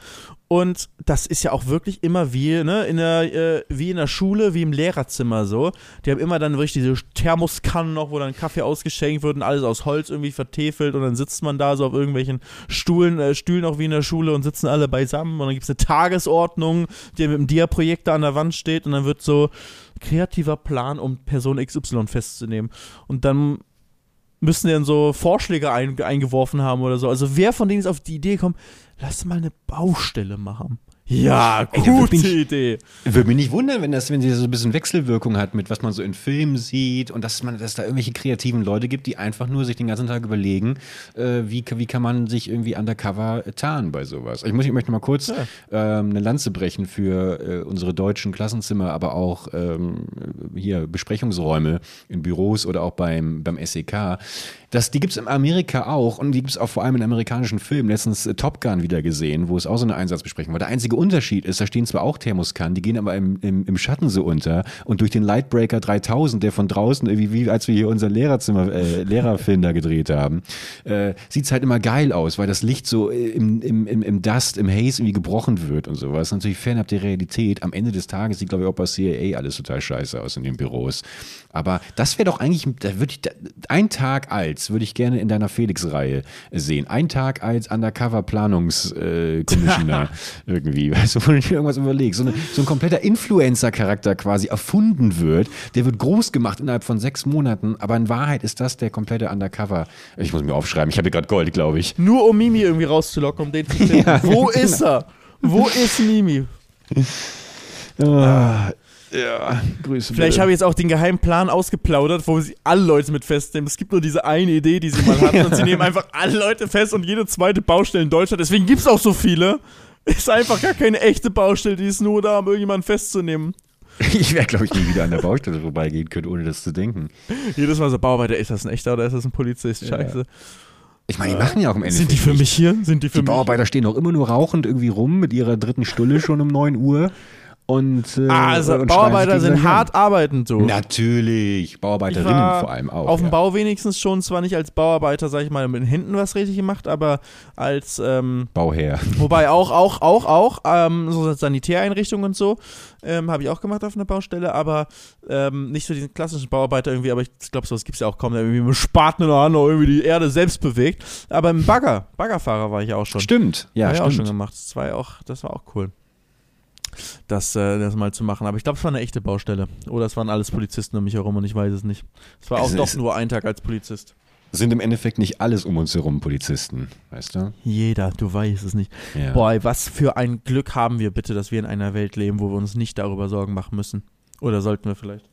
Und das ist ja auch wirklich immer wie, ne, in der, äh, wie in der Schule, wie im Lehrerzimmer so. Die haben immer dann wirklich diese Thermoskannen noch, wo dann Kaffee ausgeschenkt wird und alles aus Holz irgendwie vertefelt und dann sitzt man da so auf irgendwelchen Stuhlen, äh, Stühlen auch wie in der Schule und sitzen alle beisammen und dann gibt es eine Tagesordnung, die mit dem Dia-Projektor an der Wand steht und dann wird so kreativer Plan, um Person XY festzunehmen. Und dann müssen die dann so Vorschläge ein, eingeworfen haben oder so. Also wer von denen ist auf die Idee gekommen, lass mal eine Baustelle machen. Ja, Ey, gute bin ich- Idee. Würde mich nicht wundern, wenn das, wenn sie so ein bisschen Wechselwirkung hat mit was man so in Filmen sieht und dass man, dass da irgendwelche kreativen Leute gibt, die einfach nur sich den ganzen Tag überlegen, äh, wie, wie kann man sich irgendwie undercover tarnen bei sowas. Ich muss ich möchte mal kurz ähm, eine Lanze brechen für äh, unsere deutschen Klassenzimmer, aber auch ähm, hier Besprechungsräume in Büros oder auch beim, beim SEK. Das, die gibt es in Amerika auch und die gibt es auch vor allem in amerikanischen Filmen. Letztens äh, Top Gun wieder gesehen, wo es auch so eine Einsatzbesprechung war. Der einzige Unterschied ist, da stehen zwar auch Thermoskannen, die gehen aber im, im, im Schatten so unter und durch den Lightbreaker 3000, der von draußen, irgendwie, wie als wir hier unser Lehrerzimmer, äh, Lehrerfilm da gedreht haben, äh, sieht es halt immer geil aus, weil das Licht so äh, im, im, im, im Dust, im Haze irgendwie gebrochen wird und sowas. Natürlich fernab der Realität. Am Ende des Tages sieht, glaube ich, auch bei CIA alles total scheiße aus in den Büros. Aber das wäre doch eigentlich, da würde ich, da, ein Tag als würde ich gerne in deiner Felix-Reihe sehen. Ein Tag als Undercover-Planungskommissioner irgendwie. Weißt du, wo du dir irgendwas überlegst. So, eine, so ein kompletter Influencer-Charakter quasi erfunden wird. Der wird groß gemacht innerhalb von sechs Monaten. Aber in Wahrheit ist das der komplette Undercover. Ich muss mir aufschreiben. Ich habe hier gerade Gold, glaube ich. Nur um Mimi irgendwie rauszulocken, um den zu finden. Ja, Wo genau. ist er? Wo ist Mimi? Ah, ja, Grüße. Vielleicht habe ich jetzt auch den geheimen Plan ausgeplaudert, wo sie alle Leute mit festnehmen. Es gibt nur diese eine Idee, die sie mal hatten und sie nehmen einfach alle Leute fest und jede zweite Baustelle in Deutschland, deswegen gibt es auch so viele, ist einfach gar keine echte Baustelle, die ist nur da, um irgendjemanden festzunehmen. Ich werde, glaube ich, nie wieder an der Baustelle vorbeigehen können, ohne das zu denken. Jedes Mal so, Bauarbeiter, ist das ein echter oder ist das ein Polizist? Ja. Scheiße. Ich meine, die machen ja auch im Endeffekt. Sind die für mich hier? Sind die für Die mich? Bauarbeiter stehen auch immer nur rauchend irgendwie rum mit ihrer dritten Stulle schon um 9 Uhr. Und, äh, Ah, also und Bauarbeiter sind hart arbeitend, du. Natürlich. Ich Bauarbeiterinnen vor allem auch. Auf dem ja. Bau wenigstens schon, zwar nicht als Bauarbeiter, sag ich mal, mit den Händen was richtig gemacht, aber als, ähm, Bauherr. wobei auch, auch, auch, auch, ähm, so Sanitäreinrichtungen und so, ähm, habe ich auch gemacht auf einer Baustelle, aber ähm, nicht so diesen klassischen Bauarbeiter irgendwie, aber ich glaube, sowas gibt es ja auch kaum, der irgendwie mit Spaten in der Hand irgendwie die Erde selbst bewegt. Aber im Bagger, Baggerfahrer war ich auch schon. Stimmt. Ja, Hab ich auch schon gemacht. Das war ja auch, das war auch cool. Das, äh, das mal zu machen. Aber ich glaube, es war eine echte Baustelle. Oder es waren alles Polizisten um mich herum und ich weiß es nicht. Es war auch Es doch nur ein Tag als Polizist. Sind im Endeffekt nicht alles um uns herum Polizisten, weißt du? Jeder, du weißt es nicht. Ja. Boah, was für ein Glück haben wir bitte, dass wir in einer Welt leben, wo wir uns nicht darüber Sorgen machen müssen. Oder sollten wir vielleicht?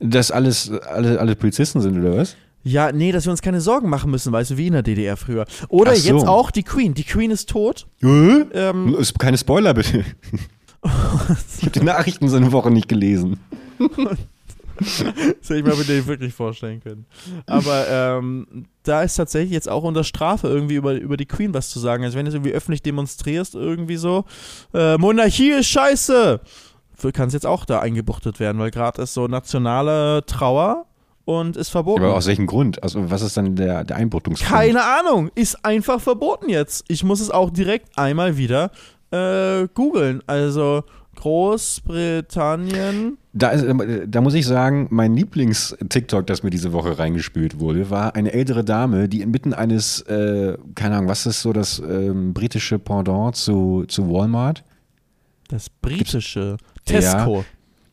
Dass alles, alle, alle Polizisten sind, oder was? Ja, nee, dass wir uns keine Sorgen machen müssen, weißt du, wie in der DDR früher. Oder so. jetzt auch die Queen. Die Queen ist tot. Hä? Ähm, Ist Keine Spoiler, bitte. ich habe die Nachrichten so eine Woche nicht gelesen. Das hätte ich mir mit denen wirklich vorstellen können. Aber ähm, da ist tatsächlich jetzt auch unter Strafe irgendwie über, über die Queen was zu sagen. Also wenn du irgendwie öffentlich demonstrierst, irgendwie so, äh, Monarchie ist scheiße, kann es jetzt auch da eingebuchtet werden, weil gerade ist so nationale Trauer und ist verboten. Aber aus welchem Grund? Also, was ist dann der, der Einbuchtungsgrund? Keine Ahnung, ist einfach verboten jetzt. Ich muss es auch direkt einmal wieder äh, googeln. Also Großbritannien Da, ist, da muss ich sagen, mein Lieblings-TikTok, das mir diese Woche reingespült wurde, war eine ältere Dame, die inmitten eines, äh, keine Ahnung, was ist so das ähm, britische Pendant zu, zu Walmart? Das britische Tesco. Ja,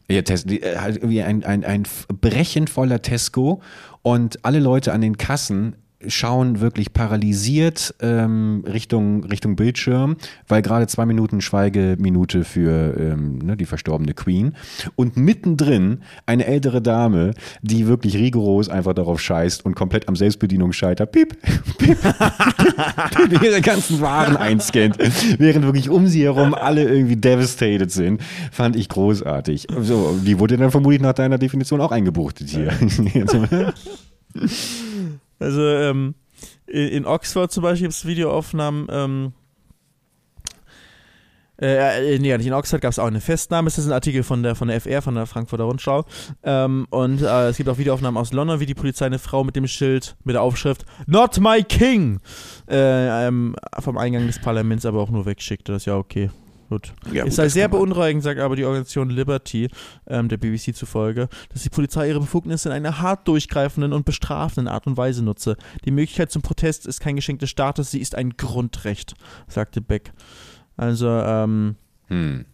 ja äh, halt irgendwie ein, ein, ein Brechen voller Tesco und alle Leute an den Kassen schauen wirklich paralysiert ähm, Richtung, Richtung Bildschirm, weil gerade zwei Minuten Schweigeminute für ähm, ne, die verstorbene Queen und mittendrin eine ältere Dame, die wirklich rigoros einfach darauf scheißt und komplett am Selbstbedienung scheitert, piep, piep, piep, piep ihre ganzen Waren einscannt, während wirklich um sie herum alle irgendwie devastated sind, fand ich großartig. So, die wurde dann vermutlich nach deiner Definition auch eingebuchtet hier. Also ähm, in Oxford zum Beispiel gibt es Videoaufnahmen. Ähm, äh, äh, nee, nicht in Oxford gab es auch eine Festnahme. Das ist ein Artikel von der, von der FR, von der Frankfurter Rundschau. Ähm, und äh, es gibt auch Videoaufnahmen aus London, wie die Polizei eine Frau mit dem Schild, mit der Aufschrift Not my King äh, ähm, vom Eingang des Parlaments aber auch nur wegschickt. Das ist ja okay. Gut. Ja, es sei sehr beunruhigend, sagt aber die Organisation Liberty, ähm, der BBC zufolge, dass die Polizei ihre Befugnisse in einer hart durchgreifenden und bestrafenden Art und Weise nutze. Die Möglichkeit zum Protest ist kein Geschenk des Staates, sie ist ein Grundrecht, sagte Beck. Also, ähm, hm.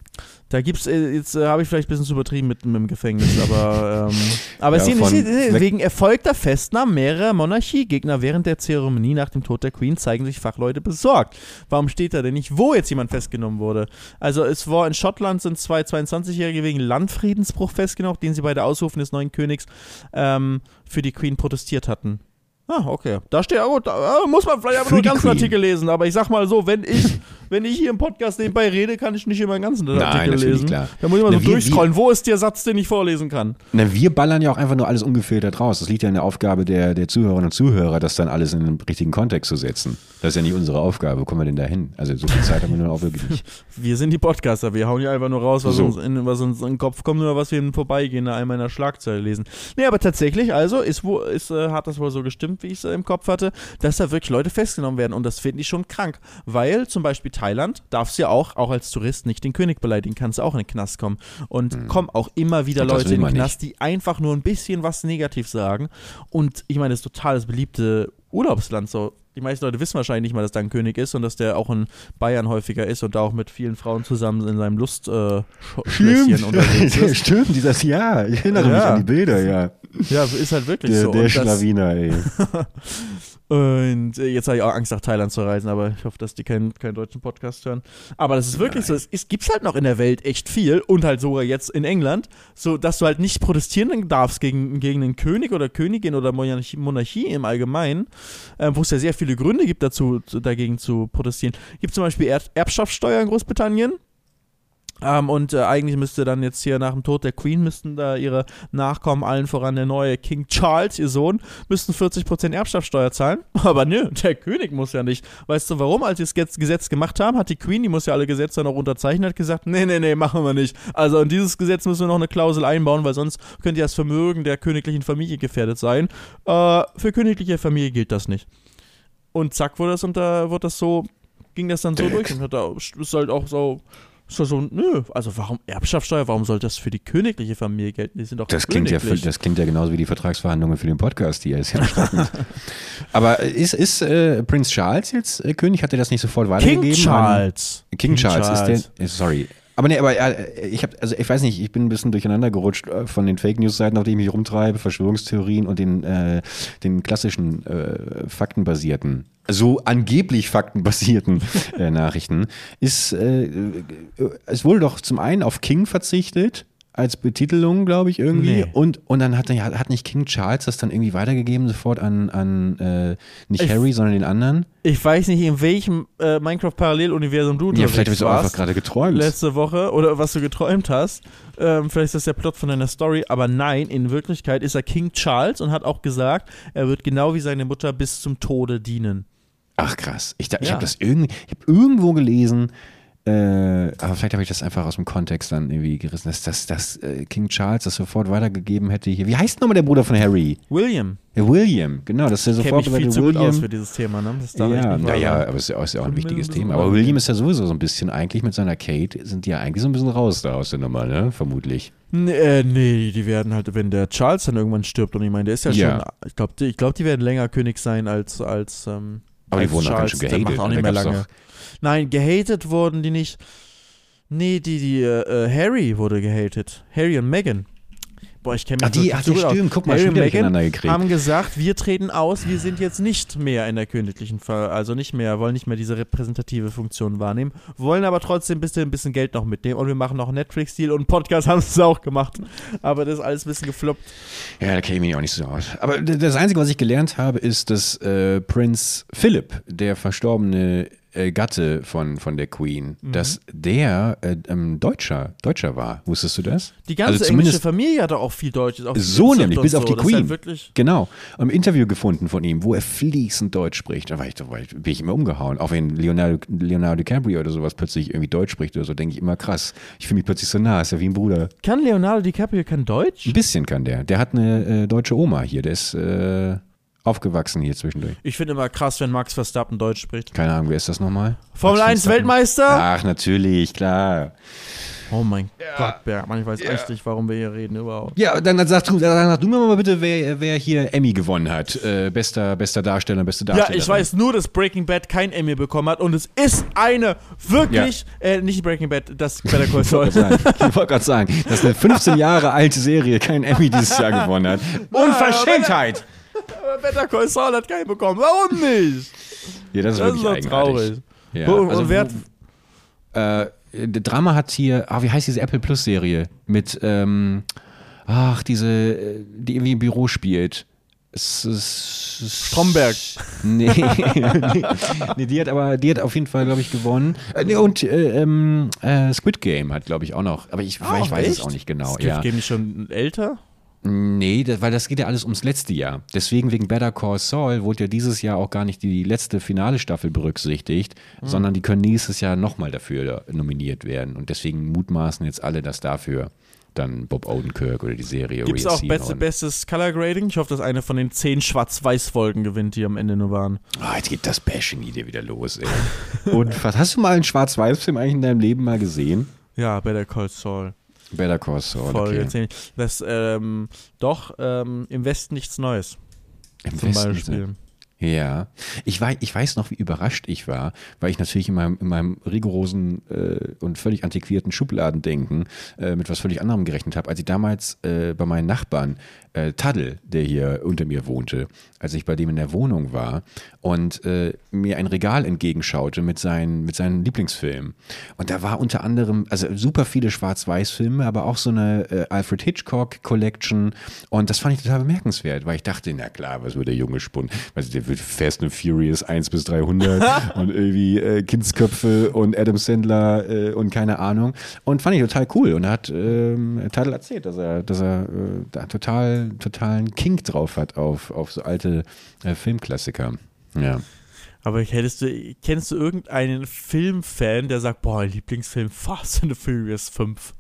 Da gibt's, äh, jetzt äh, habe ich vielleicht ein bisschen zu übertrieben mit, mit dem Gefängnis, aber, ähm, aber ja, es ist wegen erfolgter Festnahmen mehrerer Monarchiegegner während der Zeremonie nach dem Tod der Queen zeigen sich Fachleute besorgt. Warum steht da denn nicht, wo jetzt jemand festgenommen wurde? Also es war in Schottland sind zwei 22-Jährige wegen Landfriedensbruch festgenommen, den sie bei der Ausrufung des neuen Königs ähm, für die Queen protestiert hatten. Ah, okay. Da steht, gut, da muss man vielleicht aber nur den ganzen Queen. Artikel lesen. Aber ich sag mal so, wenn ich, wenn ich hier im Podcast nebenbei rede, kann ich nicht immer den ganzen Nein, Artikel lesen. Klar. Da muss ich mal Na, so wir, durchscrollen. Wo ist der Satz, den ich vorlesen kann? Na, wir ballern ja auch einfach nur alles ungefiltert raus. Das liegt ja in der Aufgabe der, der Zuhörerinnen und Zuhörer, das dann alles in den richtigen Kontext zu setzen. Das ist ja nicht unsere Aufgabe. Wo kommen wir denn da hin? Also so viel Zeit haben wir nur auch wirklich nicht. Wir sind die Podcaster. Wir hauen ja einfach nur raus, was, so. uns, in, was uns in den Kopf kommt oder was wir im Vorbeigehen einmal in der Schlagzeile lesen. Nee, aber tatsächlich, also ist, wo, ist, äh, hat das wohl so gestimmt, wie ich es im Kopf hatte, dass da wirklich Leute festgenommen werden. Und das finde ich schon krank. Weil zum Beispiel Thailand darfst du ja auch, auch als Tourist nicht den König beleidigen, kannst du auch in den Knast kommen. Und hm. kommen auch immer wieder Leute in den Knast, nicht. die einfach nur ein bisschen was negativ sagen. Und ich meine, das ist total das beliebte Urlaubsland so die meisten Leute wissen wahrscheinlich nicht mal, dass da ein König ist und dass der auch in Bayern häufiger ist und da auch mit vielen Frauen zusammen in seinem Lustschlösschen äh, unterwegs ist. Stimmt, dieses Jahr. Ich erinnere ja. mich an die Bilder, ja. Ja, ist halt wirklich der, so. Der Schlawiner, ey. Und äh, jetzt habe ich auch Angst, nach Thailand zu reisen, aber ich hoffe, dass die keinen, keinen deutschen Podcast hören. Aber das ist wirklich Nein. so. Es, gibt halt noch in der Welt echt viel und halt sogar jetzt in England, so dass du halt nicht protestieren darfst gegen, gegen einen König oder Königin oder Monarchie, Monarchie im Allgemeinen, äh, wo es ja sehr viele Gründe gibt, dazu dagegen zu protestieren. Gibt zum Beispiel Erbschaftssteuer in Großbritannien. Ähm, und äh, eigentlich müsste dann jetzt hier nach dem Tod der Queen, müssten da ihre Nachkommen, allen voran der neue King Charles, ihr Sohn, müssten 40% Erbschaftssteuer zahlen. Aber nö, der König muss ja nicht. Weißt du warum? Als sie das Gesetz gemacht haben, hat die Queen, die muss ja alle Gesetze noch unterzeichnen, hat gesagt, nee, nee, nee, machen wir nicht. Also in dieses Gesetz müssen wir noch eine Klausel einbauen, weil sonst könnte ja das Vermögen der königlichen Familie gefährdet sein. Äh, für königliche Familie gilt das nicht. Und zack, wurde das, unter, wurde das so, ging das dann so durch und hat da, ist halt auch so so, so, nö, also warum Erbschaftssteuer, warum soll das für die königliche Familie gelten? Die sind doch das klingt ja Das klingt ja genauso wie die Vertragsverhandlungen für den Podcast, die er ist ja Aber ist, ist äh, Prinz Charles jetzt äh, König? Hat er das nicht sofort weitergegeben? King Charles. King, King Charles, Charles, ist der, sorry, aber nee, aber äh, ich habe, also ich weiß nicht, ich bin ein bisschen durcheinander gerutscht äh, von den Fake News Seiten, auf denen ich mich rumtreibe, Verschwörungstheorien und den, äh, den klassischen äh, faktenbasierten, so angeblich faktenbasierten äh, Nachrichten. Ist äh, äh, es wurde doch zum einen auf King verzichtet als Betitelung, glaube ich, irgendwie. Nee. Und, und dann hat, hat nicht King Charles das dann irgendwie weitergegeben, sofort an, an äh, nicht ich, Harry, sondern den anderen? Ich weiß nicht, in welchem äh, Minecraft-Paralleluniversum du Ja, vielleicht hast du einfach gerade geträumt. Letzte Woche oder was du geträumt hast. Ähm, vielleicht ist das der Plot von deiner Story, aber nein, in Wirklichkeit ist er King Charles und hat auch gesagt, er wird genau wie seine Mutter bis zum Tode dienen. Ach krass. Ich, ja. ich habe das irgendwie, ich habe irgendwo gelesen, Äh, aber vielleicht habe ich das einfach aus dem Kontext dann irgendwie gerissen, dass, dass, dass äh, King Charles das sofort weitergegeben hätte. Hier. Wie heißt nochmal der Bruder von Harry? William. Ja, William, genau, dass er Kennt sofort mich viel zu gut aus William. für dieses Thema, ne? Das darf ich Ja, naja, aber es ist ja, ist ja auch ein wichtiges ein Thema. Aber. William ist ja sowieso so ein bisschen eigentlich mit seiner Kate, sind die ja eigentlich so ein bisschen raus da aus der Nummer, ne? Vermutlich. Nee, äh, nee, die werden halt, wenn der Charles dann irgendwann stirbt, und ich meine, der ist ja, Ja. schon, ich glaube, die, ich glaub, die werden länger König sein als, als, ähm, Aber die wurden auch ganz schön gehatet. auch ne? nicht mehr lange. Nein, gehatet wurden die nicht. Nee, die, die, äh, Harry wurde gehatet. Harry und Meghan. Boah, ich kenne mich Ach, die, ach, gut aus. stimmt, guck mal, Harry schon Meghan gekriegt. haben gesagt, wir treten aus, wir sind jetzt nicht mehr in der königlichen Fall, also nicht mehr, wollen nicht mehr diese repräsentative Funktion wahrnehmen, wollen aber trotzdem ein bisschen, ein bisschen Geld noch mitnehmen und wir machen noch einen Netflix-Deal und einen Podcast haben sie auch gemacht. Aber das ist alles ein bisschen gefloppt. Ja, da kenne ich mich auch nicht so aus. Aber das Einzige, was ich gelernt habe, ist, dass äh, Prinz Philip, der verstorbene äh, Gatte von, von der Queen, Mhm. dass der äh, ähm, Deutscher, Deutscher war. Wusstest du das? Die ganze Also englische Familie hat auch viel Deutsches. Auch So nämlich, bis auf die Das halt Queen. wirklich, Genau. Ein Interview gefunden von ihm, wo er fließend Deutsch spricht. Da war ich, da war ich, bin ich immer umgehauen. Auch wenn Leonardo, Leonardo DiCaprio oder sowas plötzlich irgendwie Deutsch spricht oder so, denke ich immer krass. Ich fühle mich plötzlich so nah, ist ja wie ein Bruder. kann Leonardo DiCaprio kein Deutsch? Ein bisschen kann der. Der hat eine äh, deutsche Oma hier. Der ist äh, aufgewachsen hier zwischendurch. Ich finde immer krass, wenn Max Verstappen Deutsch spricht. Keine Ahnung, wer ist das nochmal? Formel Max 1 Verstappen. Weltmeister? Ach, natürlich, klar. Oh mein Gott, Bergmann, ich weiß echt nicht, warum wir hier reden überhaupt. Ja, dann, sag, du, dann sag du mir mal bitte, wer, wer hier Emmy gewonnen hat. Äh, bester, bester Darsteller, beste Ja, Darstellerin. ich weiß nur, dass Breaking Bad kein Emmy bekommen hat und es ist eine wirklich, äh, nicht Breaking Bad, das Better Call Saul. ich wollte gerade sagen, dass eine 15 Jahre alte Serie keinen Emmy dieses Jahr gewonnen hat. Unverschämtheit! Aber Better Call Saul hat keinen bekommen. Warum nicht? Ja, das ist Das ist wirklich eigenartig. traurig. Ja, und, also und wer hat, Äh, der Drama hat hier, ah, wie heißt diese Apple Plus Serie? Mit, ähm, ach, diese, äh, die irgendwie im Büro spielt. Es ist, Stromberg. Nee. nee, die hat aber, die hat auf jeden Fall, glaube ich, gewonnen. Äh, nee, und äh, ähm, äh, Squid Game hat, glaube ich, auch noch. Aber ich, Ah, ich weiß es echt? auch nicht genau. Squid ja. Game ist schon älter? Nee, das, weil das geht ja alles ums letzte Jahr. Deswegen wegen Better Call Saul wurde ja dieses Jahr auch gar nicht die letzte finale Staffel berücksichtigt, Hm. sondern die können nächstes Jahr nochmal dafür nominiert werden. Und deswegen mutmaßen jetzt alle, dass dafür dann Bob Odenkirk oder die Serie Gibt es auch beste, bestes Color Grading? Ich hoffe, dass eine von den zehn Schwarz-Weiß-Folgen gewinnt, die am Ende nur waren. Ah, jetzt geht das Bashing hier wieder los, ey. Und was hast du mal einen Schwarz-Weiß-Film eigentlich in deinem Leben mal gesehen? Ja, Better Call Saul. Better Call Saul, Folge okay. 10. Das, ähm, doch, ähm, im Westen nichts Neues. Im Zum Westen, Beispiel. Ja, ich weiß, ich weiß noch, wie überrascht ich war, weil ich natürlich in meinem, in meinem rigorosen äh, und völlig antiquierten Schubladendenken äh, mit was völlig anderem gerechnet habe, als ich damals äh, bei meinen Nachbarn äh, Taddel, der hier unter mir wohnte, als ich bei dem in der Wohnung war und äh, mir ein Regal entgegenschaute mit seinen, mit seinen Lieblingsfilmen. Und da war unter anderem, also super viele Schwarz-Weiß-Filme, aber auch so eine äh, Alfred Hitchcock Collection. Und das fand ich total bemerkenswert, weil ich dachte, na klar, was wird der Junge spunnen? Also der Fast and Furious 1 bis 300 und irgendwie äh, Kindsköpfe und Adam Sandler äh, und keine Ahnung. Und fand ich total cool. Und er hat ähm, Tadel erzählt, dass er, dass er äh, da total, totalen Kink drauf hat auf, auf so alte äh, Filmklassiker. Ja. Aber hättest du, kennst du irgendeinen Filmfan, der sagt, boah, Lieblingsfilm Fast and the Furious 5?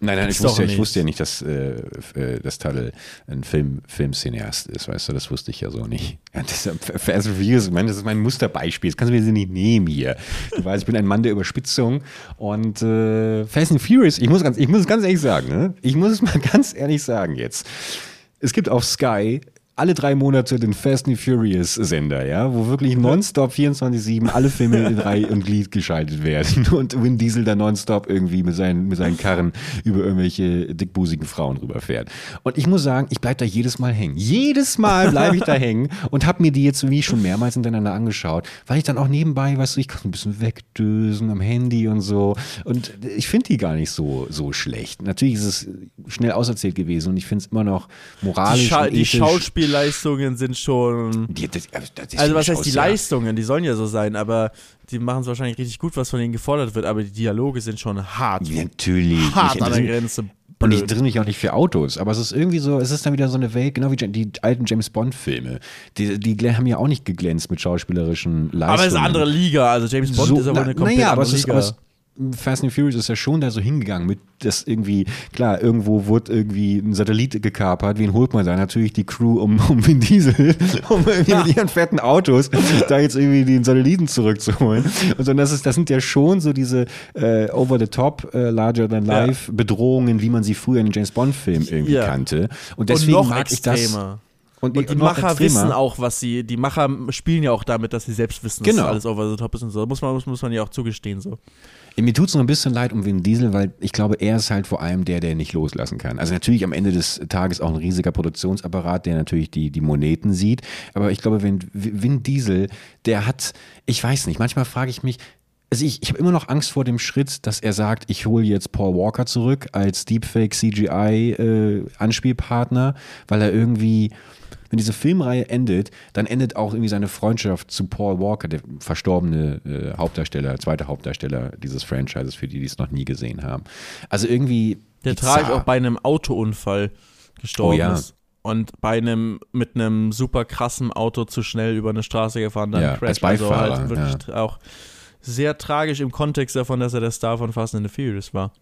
Nein, nein, ich wusste, ja- ich nicht. wusste ja nicht, dass, äh, äh, dass Tadel ein Film, Filmcineast ist, weißt du, das wusste ich ja so nicht. Ja, das ist, Fast and Furious, ich meine, das ist mein Musterbeispiel, das kannst du mir nicht nehmen hier. Du weißt, ich bin ein Mann der Überspitzung und äh, Fast and Furious, ich muss, ganz, ich muss es ganz ehrlich sagen, ne? ich muss es mal ganz ehrlich sagen jetzt. Es gibt auf Sky alle drei Monate den Fast and Furious Sender, ja, wo wirklich nonstop 24-7 alle Filme in Reihe und Glied geschaltet werden und Vin Diesel da nonstop irgendwie mit seinen, mit seinen Karren über irgendwelche dickbusigen Frauen rüberfährt. Und ich muss sagen, ich bleib da jedes Mal hängen. Jedes Mal bleibe ich da hängen und habe mir die jetzt wie schon mehrmals hintereinander angeschaut, weil ich dann auch nebenbei, weißt du, ich kann ein bisschen wegdösen am Handy und so und ich finde die gar nicht so, so schlecht. Natürlich ist es schnell auserzählt gewesen und ich finde es immer noch moralisch Die, Scha die ethisch Schauspielleistungen sind schon. die, das, das ist Also, was heißt die Schauspieler. Leistungen? Die sollen ja so sein, aber die machen es wahrscheinlich richtig gut, was von ihnen gefordert wird, aber die Dialoge sind schon hart. Ja, natürlich. Hart Ich- an der Grenze. Und ich blöd. interessiere mich auch nicht für Autos, aber es ist irgendwie so, es ist dann wieder so eine Welt, genau wie die alten James Bond-Filme. Die, die haben ja auch nicht geglänzt mit schauspielerischen Leistungen. Aber es ist eine andere Liga. Also James Bond ist aber eine komplett naja, aber andere ist, Liga. aber es, Fast and Furious ist ja schon da so hingegangen mit, das irgendwie, klar, irgendwo wurde irgendwie ein Satellit gekapert. Wen holt man da? Natürlich die Crew um, um Vin Diesel, um irgendwie mit ihren fetten Autos da jetzt irgendwie den Satelliten zurückzuholen. Und so, das, ist, das sind ja schon so diese äh, over-the-top, äh, larger-than-life Bedrohungen, wie man sie früher in den James Bond-Filmen irgendwie Ja. kannte. Und und deswegen noch mag ich das. Und, Und die Macher extremer. wissen auch, was sie. Die Macher spielen ja auch damit, dass sie selbst wissen, Genau. dass alles over the top ist und so. Muss man, muss, muss man ja auch zugestehen. So. Mir tut es noch ein bisschen leid um Vin Diesel, weil ich glaube, er ist halt vor allem der, der nicht loslassen kann. Also natürlich am Ende des Tages auch ein riesiger Produktionsapparat, der natürlich die, die Moneten sieht. Aber ich glaube, wenn Vin Diesel, der hat, ich weiß nicht, manchmal frage ich mich, also ich, ich habe immer noch Angst vor dem Schritt, dass er sagt, ich hole jetzt Paul Walker zurück als Deepfake CGI äh, Anspielpartner, weil er irgendwie wenn diese Filmreihe endet, dann endet auch irgendwie seine Freundschaft zu Paul Walker, der verstorbene äh, Hauptdarsteller, zweite Hauptdarsteller dieses Franchises, für die, die es noch nie gesehen haben. Also irgendwie. Der tragisch auch bei einem Autounfall gestorben Oh ja. ist. Und bei einem mit einem super krassen Auto zu schnell über eine Straße gefahren, dann Ja, crasht. als Beifahrer, also halt wirklich auch sehr tragisch im Kontext davon, dass er der Star von Fast and the Furious war.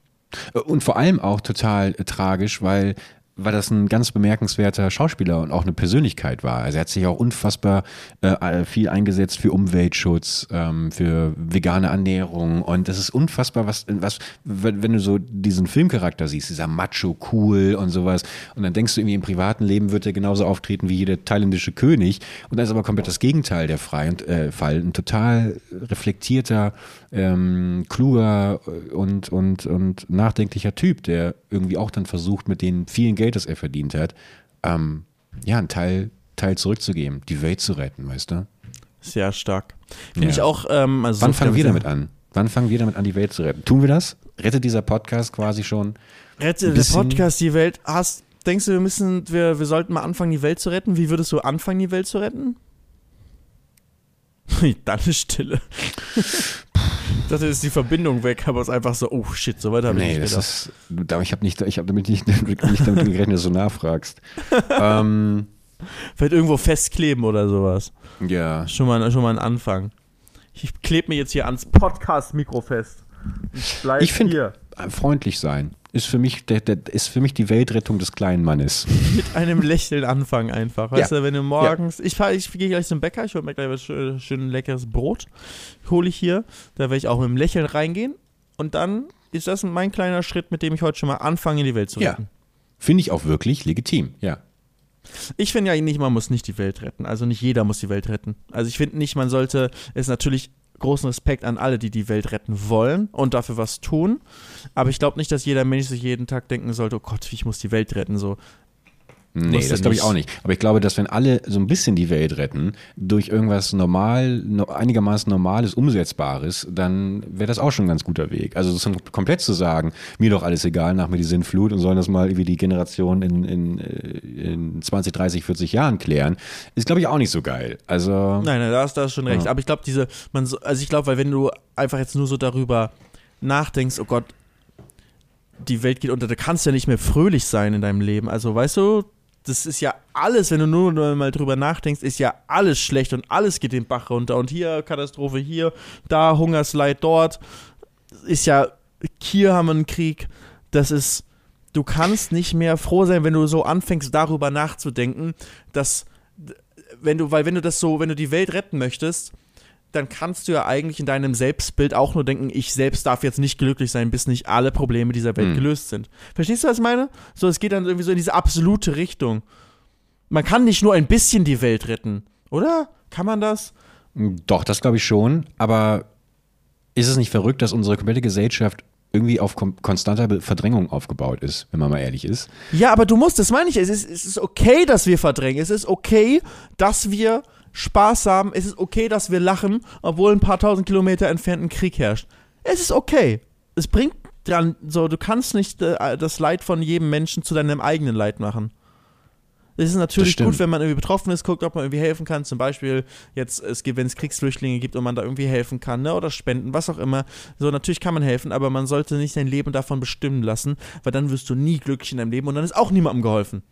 Und vor allem auch total tragisch, weil, weil das ein ganz bemerkenswerter Schauspieler und auch eine Persönlichkeit war. Also er hat sich auch unfassbar äh, viel eingesetzt für Umweltschutz, ähm, für vegane Ernährung und das ist unfassbar, was, was, wenn du so diesen Filmcharakter siehst, dieser Macho cool und sowas und dann denkst du irgendwie im privaten Leben wird er genauso auftreten wie jeder thailändische König und dann ist aber komplett das Gegenteil der Frei und, äh, Fall. Ein total reflektierter, ähm, kluger und, und, und nachdenklicher Typ, der irgendwie auch dann versucht, mit dem vielen Geld, das er verdient hat, ähm, ja, einen Teil, Teil zurückzugeben, die Welt zu retten, weißt du? Sehr stark. Finde Ja. ich auch. Ähm, also Wann so fangen wir damit an? Wann fangen wir damit an, die Welt zu retten? Tun wir das? Rettet dieser Podcast quasi schon? Rette ein der Podcast die Welt. Hast, denkst du, wir müssen, wir, wir sollten mal anfangen, die Welt zu retten? Wie würdest du anfangen, die Welt zu retten? Dann ist Stille. ich dachte, ist die Verbindung weg, aber es ist einfach so, oh shit, so weit habe ich Nee, nicht das gedacht. ist, ich habe nicht, ich habe damit nicht, nicht damit gerechnet, dass du nachfragst. ähm, Vielleicht irgendwo festkleben oder sowas. ja, Schon mal, schon mal ein Anfang. Ich klebe mir jetzt hier ans Podcast-Mikro fest. Ich bleib Ich find- hier. freundlich sein ist für mich, der, der, ist für mich die Weltrettung des kleinen Mannes. Mit einem Lächeln anfangen einfach. Weißt Ja. du, wenn du morgens. Ich, fahr, ich gehe gleich zum Bäcker, ich hole mir gleich was schön, schön leckeres Brot. Hole ich hier. Da werde ich auch mit einem Lächeln reingehen. Und dann ist das mein kleiner Schritt, mit dem ich heute schon mal anfange, die Welt zu Ja. retten. Finde ich auch wirklich legitim, ja. Ich finde ja nicht, man muss nicht die Welt retten. Also nicht jeder muss die Welt retten. Also ich finde nicht, man sollte es natürlich großen Respekt an alle, die die Welt retten wollen und dafür was tun. Aber ich glaube nicht, dass jeder Mensch sich jeden Tag denken sollte, oh Gott, ich muss die Welt retten. So, Nee, das glaube ich auch nicht. Aber ich glaube, dass wenn alle so ein bisschen die Welt retten, durch irgendwas normal, no, einigermaßen Normales, Umsetzbares, dann wäre das auch schon ein ganz guter Weg. Also so komplett zu sagen, mir doch alles egal, nach mir die Sinnflut und sollen das mal irgendwie die Generation in, in, äh, in 20, 30, 40 Jahren klären, ist glaube ich auch nicht so geil. Also Nein, nein, da hast du schon recht. Ja. Aber ich glaube, diese, man, so- also ich glaube, weil wenn du einfach jetzt nur so darüber nachdenkst, oh Gott, die Welt geht unter, da kannst du ja nicht mehr fröhlich sein in deinem Leben. Also, weißt du, das ist ja alles, wenn du nur, mal drüber nachdenkst, ist ja alles schlecht und alles geht den Bach runter. Und hier Katastrophe hier, da Hungersleid dort. Ist ja, hier haben wir einen Krieg. Das ist, du kannst nicht mehr froh sein, wenn du so anfängst, darüber nachzudenken, dass wenn du, weil wenn du das so, wenn du die Welt retten möchtest, dann kannst du ja eigentlich in deinem Selbstbild auch nur denken, ich selbst darf jetzt nicht glücklich sein, bis nicht alle Probleme dieser Welt Hm. gelöst sind. Verstehst du, was ich meine? So, es geht dann irgendwie so in diese absolute Richtung. Man kann nicht nur ein bisschen die Welt retten, oder? Kann man das? Doch, das glaube ich schon. Aber ist es nicht verrückt, dass unsere komplette Gesellschaft irgendwie auf konstanter Verdrängung aufgebaut ist, wenn man mal ehrlich ist? Ja, aber du musst, das meine ich, es ist, es ist okay, dass wir verdrängen. Es ist okay, dass wir Spaß haben. Es ist okay, dass wir lachen, obwohl ein paar tausend Kilometer entfernt ein Krieg herrscht. Es ist okay. Es bringt dran, so, du kannst nicht äh, das Leid von jedem Menschen zu deinem eigenen Leid machen. Es ist natürlich gut, wenn man irgendwie betroffen ist, guckt, ob man irgendwie helfen kann. Zum Beispiel jetzt, es gibt, wenn es Kriegsflüchtlinge gibt und man da irgendwie helfen kann, ne? Oder spenden, was auch immer. So, natürlich kann man helfen, aber man sollte nicht sein Leben davon bestimmen lassen, weil dann wirst du nie glücklich in deinem Leben und dann ist auch niemandem geholfen.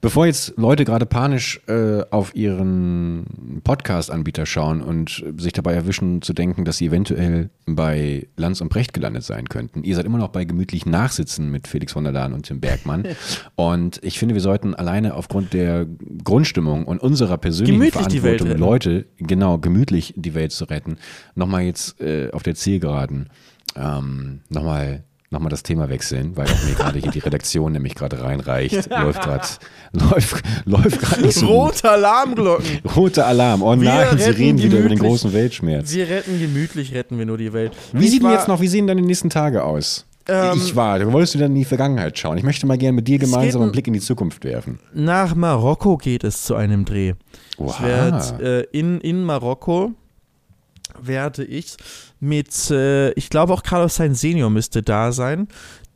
Bevor jetzt Leute gerade panisch äh, auf ihren Podcast-Anbieter schauen und sich dabei erwischen zu denken, dass sie eventuell bei Lanz und Brecht gelandet sein könnten, ihr seid immer noch bei gemütlich Nachsitzen mit Felix von der Lahn und Tim Bergmann. und ich finde, wir sollten alleine aufgrund der Grundstimmung und unserer persönlichen Gemütlich Verantwortung. Leute, genau, gemütlich die Welt zu retten, nochmal jetzt äh, auf der Zielgeraden ähm, nochmal noch mal das Thema wechseln, weil auch mir gerade hier die Redaktion nämlich gerade reinreicht. Läuft gerade läuft, läuft gerade nicht so gut. Rote Alarmglocken. Roter Alarm. Oh Wir nein, sie retten reden wieder über den großen Weltschmerz. Wir retten gemütlich, retten wir nur die Welt. Wie Ich sieht denn jetzt noch, wie sehen deine nächsten Tage aus? Ähm, ich war, du wolltest du dann in die Vergangenheit schauen. Ich möchte mal gerne mit dir gemeinsam einen ein- Blick in die Zukunft werfen. Nach Marokko geht es zu einem Dreh. Wow. werd, äh, in, in Marokko werde ich mit, äh, ich glaube auch Carlos Sainz Senior müsste da sein.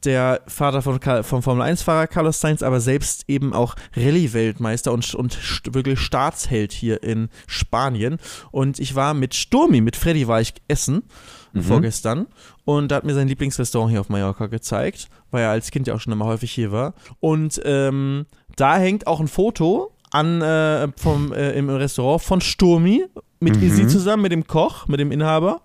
Der Vater von, vom Formel-1-Fahrer Carlos Sainz, aber selbst eben auch Rallye-Weltmeister und, und wirklich Staatsheld hier in Spanien. Und ich war mit Sturmi, mit Freddy war ich essen vorgestern und da hat mir sein Lieblingsrestaurant hier auf Mallorca gezeigt, weil er als Kind ja auch schon immer häufig hier war. Und ähm, da hängt auch ein Foto an äh, vom, äh, im Restaurant von Sturmi mit Mhm. Izzy zusammen, mit dem Koch, mit dem Inhaber.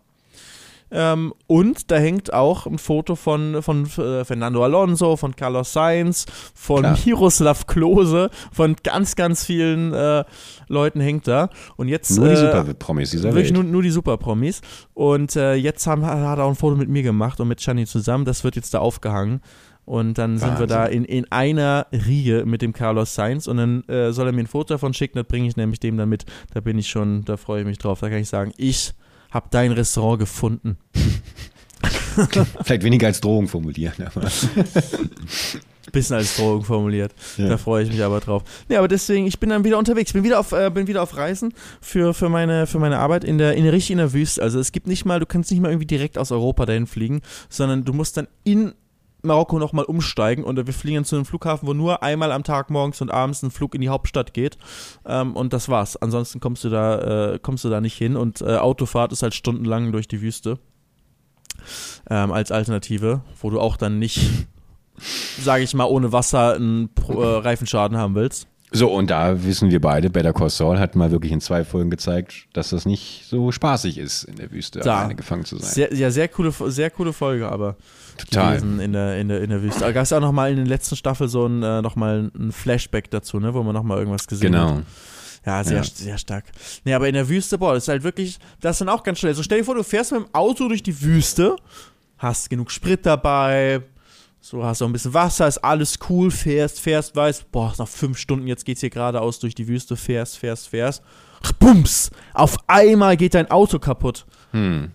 Ähm, und da hängt auch ein Foto von, von äh, Fernando Alonso, von Carlos Sainz, von Klar. Miroslav Klose, von ganz, ganz vielen äh, Leuten hängt da. Und jetzt Nur die äh, Super-Promis dieser Wirklich Welt. nur, nur die Super-Promis. Und äh, jetzt haben, hat er auch ein Foto mit mir gemacht und mit Chani zusammen. Das wird jetzt da aufgehangen. Und dann sind wir Wahnsinn. da in, in einer Riege mit dem Carlos Sainz. Und dann äh, soll er mir ein Foto davon schicken. Das bringe ich nämlich dem dann mit. Da bin ich schon, da freue ich mich drauf. Da kann ich sagen, ich habe dein Restaurant gefunden. Vielleicht weniger als Drohung formulieren. Aber. Bisschen als Drohung formuliert. Ja. Da freue ich mich aber drauf. Nee, aber deswegen, ich bin dann wieder unterwegs. Bin wieder auf, äh, bin wieder auf Reisen für, für, meine, für meine Arbeit in der, in richtig in der Wüste. Also es gibt nicht mal, du kannst nicht mal irgendwie direkt aus Europa dahin fliegen, sondern du musst dann in Marokko nochmal umsteigen und wir fliegen zu einem Flughafen, wo nur einmal am Tag morgens und abends ein Flug in die Hauptstadt geht. Ähm, und das war's. Ansonsten kommst du da, äh, kommst du da nicht hin und äh, Autofahrt ist halt stundenlang durch die Wüste. Ähm, als Alternative, wo du auch dann nicht, sage ich mal, ohne Wasser einen Pro, äh, Reifenschaden haben willst. So, und da wissen wir beide, Better Call Saul hat mal wirklich in zwei Folgen gezeigt, dass das nicht so spaßig ist, in der Wüste Da. alleine gefangen zu sein. Sehr, ja, sehr coole, sehr coole Folge, aber Total. gewesen in der, in der, in der Wüste. Da gab es auch nochmal in der letzten Staffel so ein, äh, nochmal ein Flashback dazu, ne, wo man nochmal irgendwas gesehen hat. Genau. Ja, sehr, Ja. sehr stark. Nee, aber in der Wüste, boah, das ist halt wirklich, das ist dann auch ganz schnell. So stell dir vor, du fährst mit dem Auto durch die Wüste, hast genug Sprit dabei, so hast auch ein bisschen Wasser, ist alles cool, fährst, fährst, weißt, boah, nach fünf Stunden, jetzt geht's hier geradeaus durch die Wüste, fährst, fährst, fährst. Bums! Auf einmal geht dein Auto kaputt. Hm.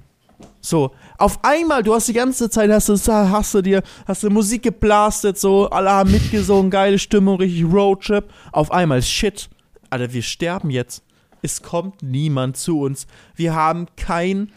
So, auf einmal, du hast die ganze Zeit, hast du, hast du dir, hast du Musik geblastet, so, alle haben mitgesungen, geile Stimmung, richtig Roadtrip. Auf einmal, shit, Alter, wir sterben jetzt. Es kommt niemand zu uns. Wir haben kein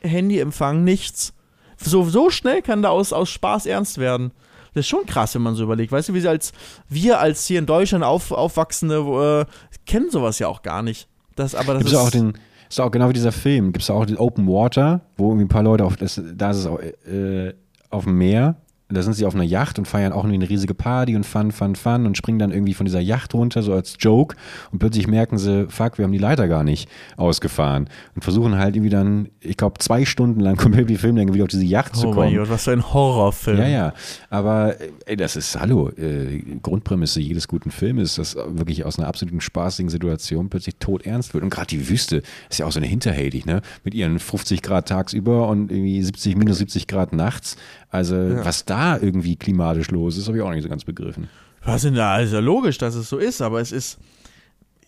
Handyempfang, nichts. So, so schnell kann da aus, aus Spaß ernst werden. Das ist schon krass, wenn man so überlegt. Weißt du, wie sie als, wir als hier in Deutschland auf, aufwachsende, äh, kennen sowas ja auch gar nicht. Das, aber das Gibt es auch den, ist auch genau wie dieser Film, gibt es auch den Open Water, wo irgendwie ein paar Leute auf, das, da ist es auch, äh, auf dem Meer, da sind sie auf einer Yacht und feiern auch irgendwie eine riesige Party und Fun, Fun, Fun und springen dann irgendwie von dieser Yacht runter, so als Joke und plötzlich merken sie, fuck, wir haben die Leiter gar nicht ausgefahren und versuchen halt irgendwie dann, ich glaube, zwei Stunden lang komplett die Filmlänge wieder auf diese Yacht zu Oh kommen. mein Gott, was für ein Horrorfilm. Ja, ja. Aber ey, das ist, hallo, äh, Grundprämisse jedes guten Films, dass wirklich aus einer absoluten spaßigen Situation plötzlich tot ernst wird. Und gerade die Wüste ist ja auch so eine Hinterhältig, ne? Mit ihren 50 Grad tagsüber und irgendwie 70, minus 70 Grad nachts. Also, was da irgendwie klimatisch los ist, habe ich auch nicht so ganz begriffen. Was denn da? Also logisch, dass es so ist, aber es ist.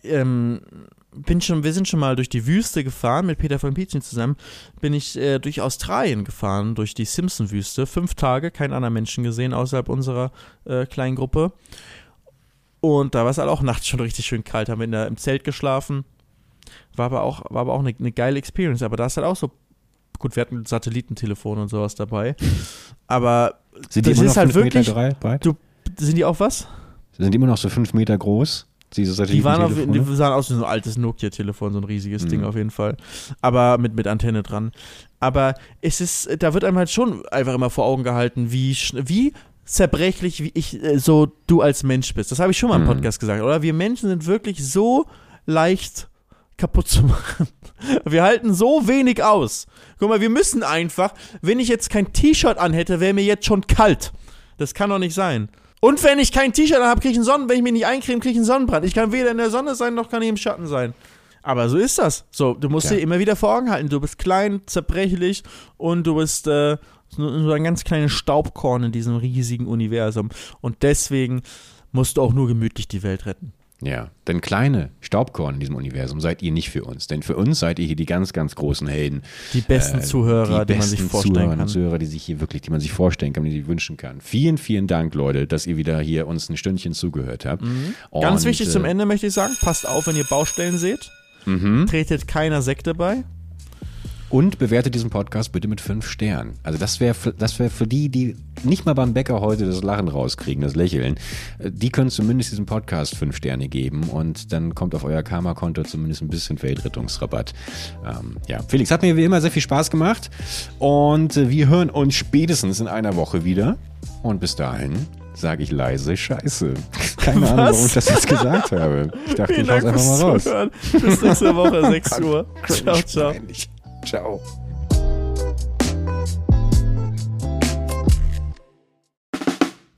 Ähm, bin schon, wir sind schon mal durch die Wüste gefahren mit Peter von Pietschen zusammen. Bin ich äh, durch Australien gefahren, durch die Simpson-Wüste. Fünf Tage, keinen anderen Menschen gesehen außerhalb unserer äh, kleinen Gruppe. Und da war es halt auch nachts schon richtig schön kalt. Haben wir in der, im Zelt geschlafen. War aber auch, war aber auch eine, eine geile Experience. Aber da ist halt auch so. Gut, wir hatten Satellitentelefon und sowas dabei. Aber Sind Das die immer ist noch halt wirklich- du, sind die auch was? Sind immer noch so fünf Meter groß. Diese Die, waren auf, Satellitentelefone? die sahen aus wie so ein altes Nokia-Telefon, so ein riesiges Mhm. Ding auf jeden Fall. Aber mit, mit Antenne dran. Aber es ist, da wird einem halt schon einfach immer vor Augen gehalten, wie, wie zerbrechlich, wie ich, äh, so du als Mensch bist. Das habe ich schon mal im Mhm. Podcast gesagt, oder? Wir Menschen sind wirklich so leicht kaputt zu machen. Wir halten so wenig aus. Guck mal, wir müssen einfach, wenn ich jetzt kein T-Shirt anhätte, wäre mir jetzt schon kalt. Das kann doch nicht sein. Und wenn ich kein T-Shirt habe, kriege ich einen Sonnen, wenn ich mich nicht eincreme, kriege ich einen Sonnenbrand. Ich kann weder in der Sonne sein, noch kann ich im Schatten sein. Aber so ist das. So, du musst Ja. dir immer wieder vor Augen halten, du bist klein, zerbrechlich und du bist äh, so so ein ganz kleines Staubkorn in diesem riesigen Universum. Und deswegen musst du auch nur gemütlich die Welt retten. Ja, denn kleine Staubkorn in diesem Universum seid ihr nicht für uns. Denn für uns seid ihr hier die ganz, ganz großen Helden. Die besten Äh, Zuhörer, die, man sich besten vorstellen Zuhörerinnen kann. Zuhörer, die sich hier wirklich, die man sich vorstellen kann, die sich wünschen kann. Vielen, vielen Dank, Leute, dass ihr wieder hier uns ein Stündchen zugehört habt. Ganz Und, wichtig zum äh, Ende möchte ich sagen, passt auf, wenn ihr Baustellen seht. Mhm. Tretet keiner Sekte bei. Und bewertet diesen Podcast bitte mit fünf Sternen. Also das wäre das wär für die, die nicht mal beim Bäcker heute das Lachen rauskriegen, das Lächeln, äh, die können zumindest diesem Podcast fünf Sterne geben und dann kommt auf euer Karma-Konto zumindest ein bisschen Weltrettungsrabatt. Ähm, ja, Felix, hat mir wie immer sehr viel Spaß gemacht und äh, wir hören uns spätestens in einer Woche wieder. Und bis dahin sage ich leise Scheiße. Keine Ahnung, Was? warum ich das jetzt gesagt habe. Ich dachte, Vielen ich hau's einfach mal raus. Bis nächste Woche, 6 Uhr. Ciao, ciao. Ciao.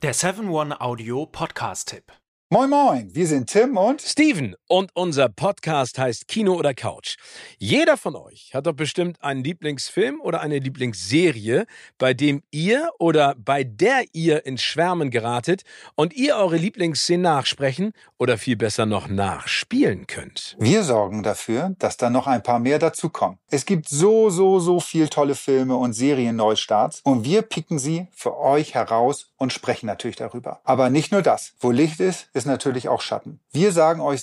Der 7-One-Audio-Podcast-Tipp. Moin Moin, wir sind Tim und Steven und unser Podcast heißt Kino oder Couch. Jeder von euch hat doch bestimmt einen Lieblingsfilm oder eine Lieblingsserie, bei dem ihr oder bei der ihr ins Schwärmen geratet und ihr eure Lieblingsszenen nachsprechen oder viel besser noch nachspielen könnt. wir sorgen dafür, dass da noch ein paar mehr dazukommen. Es gibt so, so, so viel tolle Filme und Serien-Neustarts und wir picken sie für euch heraus und sprechen natürlich darüber. Aber nicht nur das. Wo Licht ist, ist natürlich auch Schatten. Wir sagen euch